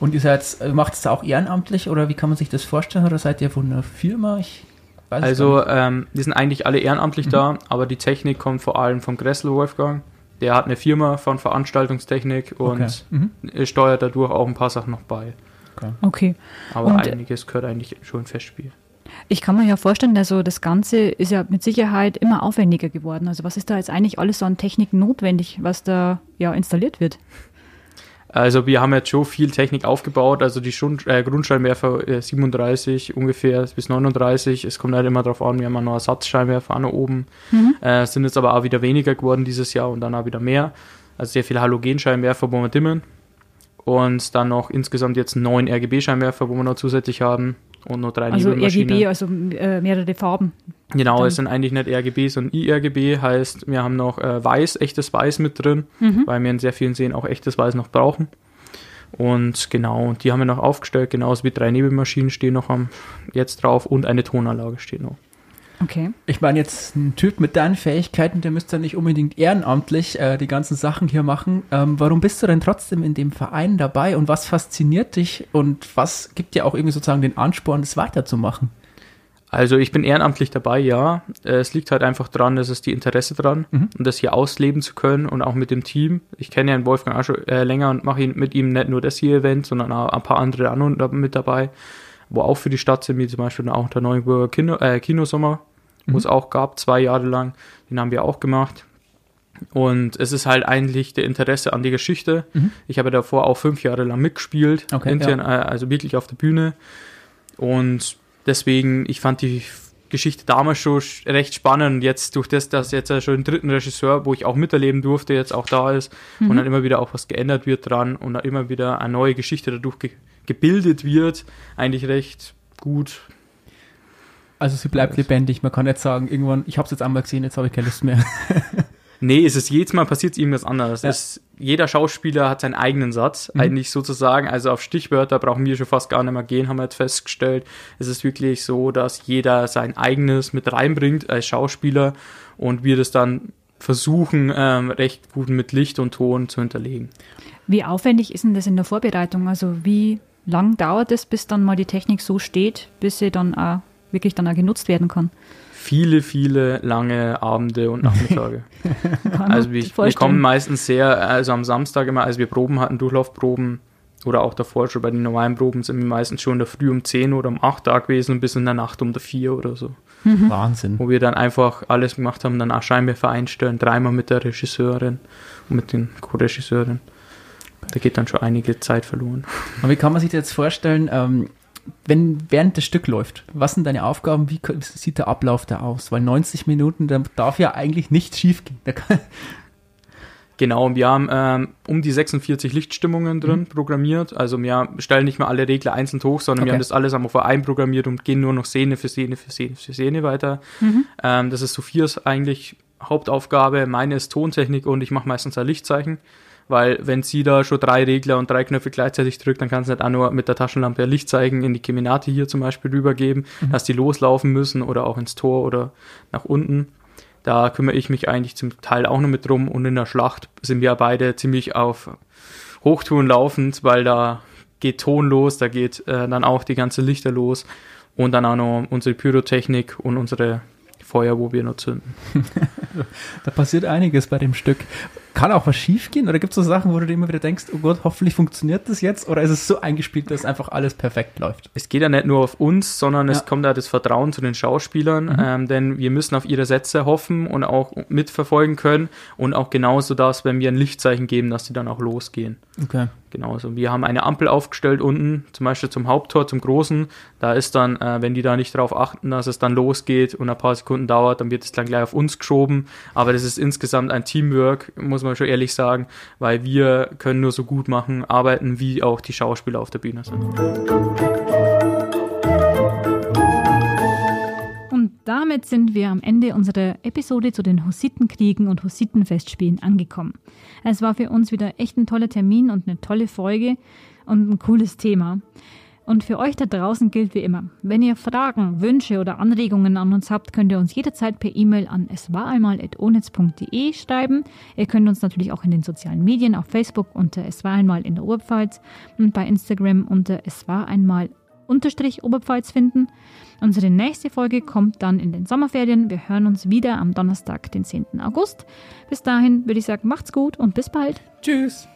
Und ihr seid, äh, macht es auch ehrenamtlich oder wie kann man sich das vorstellen? Oder seid ihr von einer Firma? Ich weiß also, ähm, die sind eigentlich alle ehrenamtlich mhm. da, aber die Technik kommt vor allem von Gressel Wolfgang. Der hat eine Firma von Veranstaltungstechnik und okay. mhm. steuert dadurch auch ein paar Sachen noch bei. Okay. okay. Aber und, einiges gehört eigentlich schon Festspiel. Ich kann mir ja vorstellen, also das Ganze ist ja mit Sicherheit immer aufwendiger geworden. Also was ist da jetzt eigentlich alles so an Technik notwendig, was da ja installiert wird? Also wir haben jetzt schon viel Technik aufgebaut, also die Schund äh, Grundscheinwerfer äh, 37 ungefähr bis 39. Es kommt halt immer darauf an, wir haben noch Ersatzscheinwerfer an oben. Mhm. Äh, sind jetzt aber auch wieder weniger geworden dieses Jahr und dann auch wieder mehr. Also sehr viele Halogenscheinwerfer, wo wir dimmen. Und dann noch insgesamt jetzt neun RGB-Scheinwerfer, wo wir noch zusätzlich haben und noch drei Also RGB, also äh, mehrere Farben. Genau, Dann. es sind eigentlich nicht RGB, sondern iRGB, heißt, wir haben noch äh, Weiß, echtes Weiß mit drin, mhm. weil wir in sehr vielen Seen auch echtes Weiß noch brauchen. Und genau, die haben wir noch aufgestellt, genauso wie drei Nebelmaschinen stehen noch am, jetzt drauf und eine Tonanlage steht noch. Okay. Ich meine, jetzt ein Typ mit deinen Fähigkeiten, der müsste ja nicht unbedingt ehrenamtlich äh, die ganzen Sachen hier machen. Ähm, warum bist du denn trotzdem in dem Verein dabei und was fasziniert dich und was gibt dir auch irgendwie sozusagen den Ansporn, das weiterzumachen? Also ich bin ehrenamtlich dabei, ja. Es liegt halt einfach daran, dass es die Interesse dran mhm. und das hier ausleben zu können und auch mit dem Team. Ich kenne ja den Wolfgang auch schon äh, länger und mache mit ihm nicht nur das hier Event, sondern auch ein paar andere an und mit dabei, wo auch für die Stadt sind, wie zum Beispiel auch der Neuenburger Kino, äh, Kinosommer, mhm. wo es auch gab, zwei Jahre lang. Den haben wir auch gemacht. Und es ist halt eigentlich der Interesse an die Geschichte. Mhm. Ich habe davor auch fünf Jahre lang mitgespielt, okay, intern, ja. Äh, also wirklich auf der Bühne. Und deswegen, ich fand die Geschichte damals schon recht spannend. Jetzt durch das, dass jetzt schon einen dritten Regisseur, wo ich auch miterleben durfte, jetzt auch da ist mhm. und dann immer wieder auch was geändert wird dran und dann immer wieder eine neue Geschichte dadurch ge gebildet wird, eigentlich recht gut. Also sie bleibt lebendig. Man kann nicht sagen, irgendwann, ich habe es jetzt einmal gesehen, jetzt habe ich keine Lust mehr. Nee, es ist jedes Mal passiert irgendwas anderes. Ja. Es, jeder Schauspieler hat seinen eigenen Satz, mhm. eigentlich sozusagen. Also auf Stichwörter brauchen wir schon fast gar nicht mehr gehen, haben wir jetzt festgestellt. Es ist wirklich so, dass jeder sein eigenes mit reinbringt als Schauspieler und wir das dann versuchen, ähm, recht gut mit Licht und Ton zu hinterlegen. Wie aufwendig ist denn das in der Vorbereitung? Also wie lang dauert es, bis dann mal die Technik so steht, bis sie dann auch wirklich dann auch genutzt werden kann? viele, viele lange Abende und Nachmittage. also wir, wir, kommen meistens sehr, also am Samstag immer, als wir Proben hatten, Durchlaufproben oder auch davor schon bei den normalen Proben, sind wir meistens schon in der Früh um 10 oder um 8 da gewesen und bis in der Nacht um der 4 oder so. Mhm. Wahnsinn. Wo wir dann einfach alles gemacht haben, dann auch Scheinwerfer einstellen, dreimal mit der Regisseurin und mit den Co-Regisseuren. Da geht dann schon einige Zeit verloren. Und wie kann man sich das jetzt vorstellen? Ähm, wenn während das Stück läuft, was sind deine Aufgaben? Wie sieht der Ablauf da aus? Weil 90 Minuten, da darf ja eigentlich nichts schief gehen. Genau, wir haben ähm, um die 46 Lichtstimmungen drin mhm. programmiert. Also wir stellen nicht mehr alle Regler einzeln hoch, sondern okay. wir haben das alles einmal einprogrammiert und gehen nur noch Szene für Szene für Szene für Szene weiter. Mhm. Ähm, das ist Sophias eigentlich Hauptaufgabe. Meine ist Tontechnik und ich mache meistens ein Lichtzeichen weil wenn sie da schon drei Regler und drei Knöpfe gleichzeitig drückt, dann kann sie nicht auch nur mit der Taschenlampe Licht zeigen, in die Keminate hier zum Beispiel rübergeben, mhm. dass die loslaufen müssen oder auch ins Tor oder nach unten. Da kümmere ich mich eigentlich zum Teil auch noch mit drum und in der Schlacht sind wir beide ziemlich auf Hochtouren laufend, weil da geht Ton los, da geht äh, dann auch die ganze Lichter los und dann auch noch unsere Pyrotechnik und unsere Feuer, wo wir noch zünden. da passiert einiges bei dem Stück kann auch was schief gehen? Oder gibt es so Sachen, wo du dir immer wieder denkst, oh Gott, hoffentlich funktioniert das jetzt? Oder ist es so eingespielt, dass einfach alles perfekt läuft? Es geht ja nicht nur auf uns, sondern ja. es kommt da das Vertrauen zu den Schauspielern, mhm. ähm, denn wir müssen auf ihre Sätze hoffen und auch mitverfolgen können und auch genauso das, wenn wir ein Lichtzeichen geben, dass sie dann auch losgehen. Okay. Genauso. Wir haben eine Ampel aufgestellt unten, zum Beispiel zum Haupttor, zum Großen. Da ist dann, äh, wenn die da nicht darauf achten, dass es dann losgeht und ein paar Sekunden dauert, dann wird es dann gleich auf uns geschoben. Aber das ist insgesamt ein Teamwork, muss man schon ehrlich sagen, weil wir können nur so gut machen, arbeiten, wie auch die Schauspieler auf der Bühne sind. damit sind wir am Ende unserer Episode zu den Hussitenkriegen und Hussitenfestspielen angekommen. Es war für uns wieder echt ein toller Termin und eine tolle Folge und ein cooles Thema. Und für euch da draußen gilt wie immer, wenn ihr Fragen, Wünsche oder Anregungen an uns habt, könnt ihr uns jederzeit per E-Mail an es war einmal.onetz.de schreiben. Ihr könnt uns natürlich auch in den sozialen Medien auf Facebook unter es war einmal in der Oberpfalz und bei Instagram unter es war einmal unterstrich Oberpfalz finden. Unsere nächste Folge kommt dann in den Sommerferien. Wir hören uns wieder am Donnerstag, den 10. August. Bis dahin würde ich sagen, macht's gut und bis bald. Tschüss.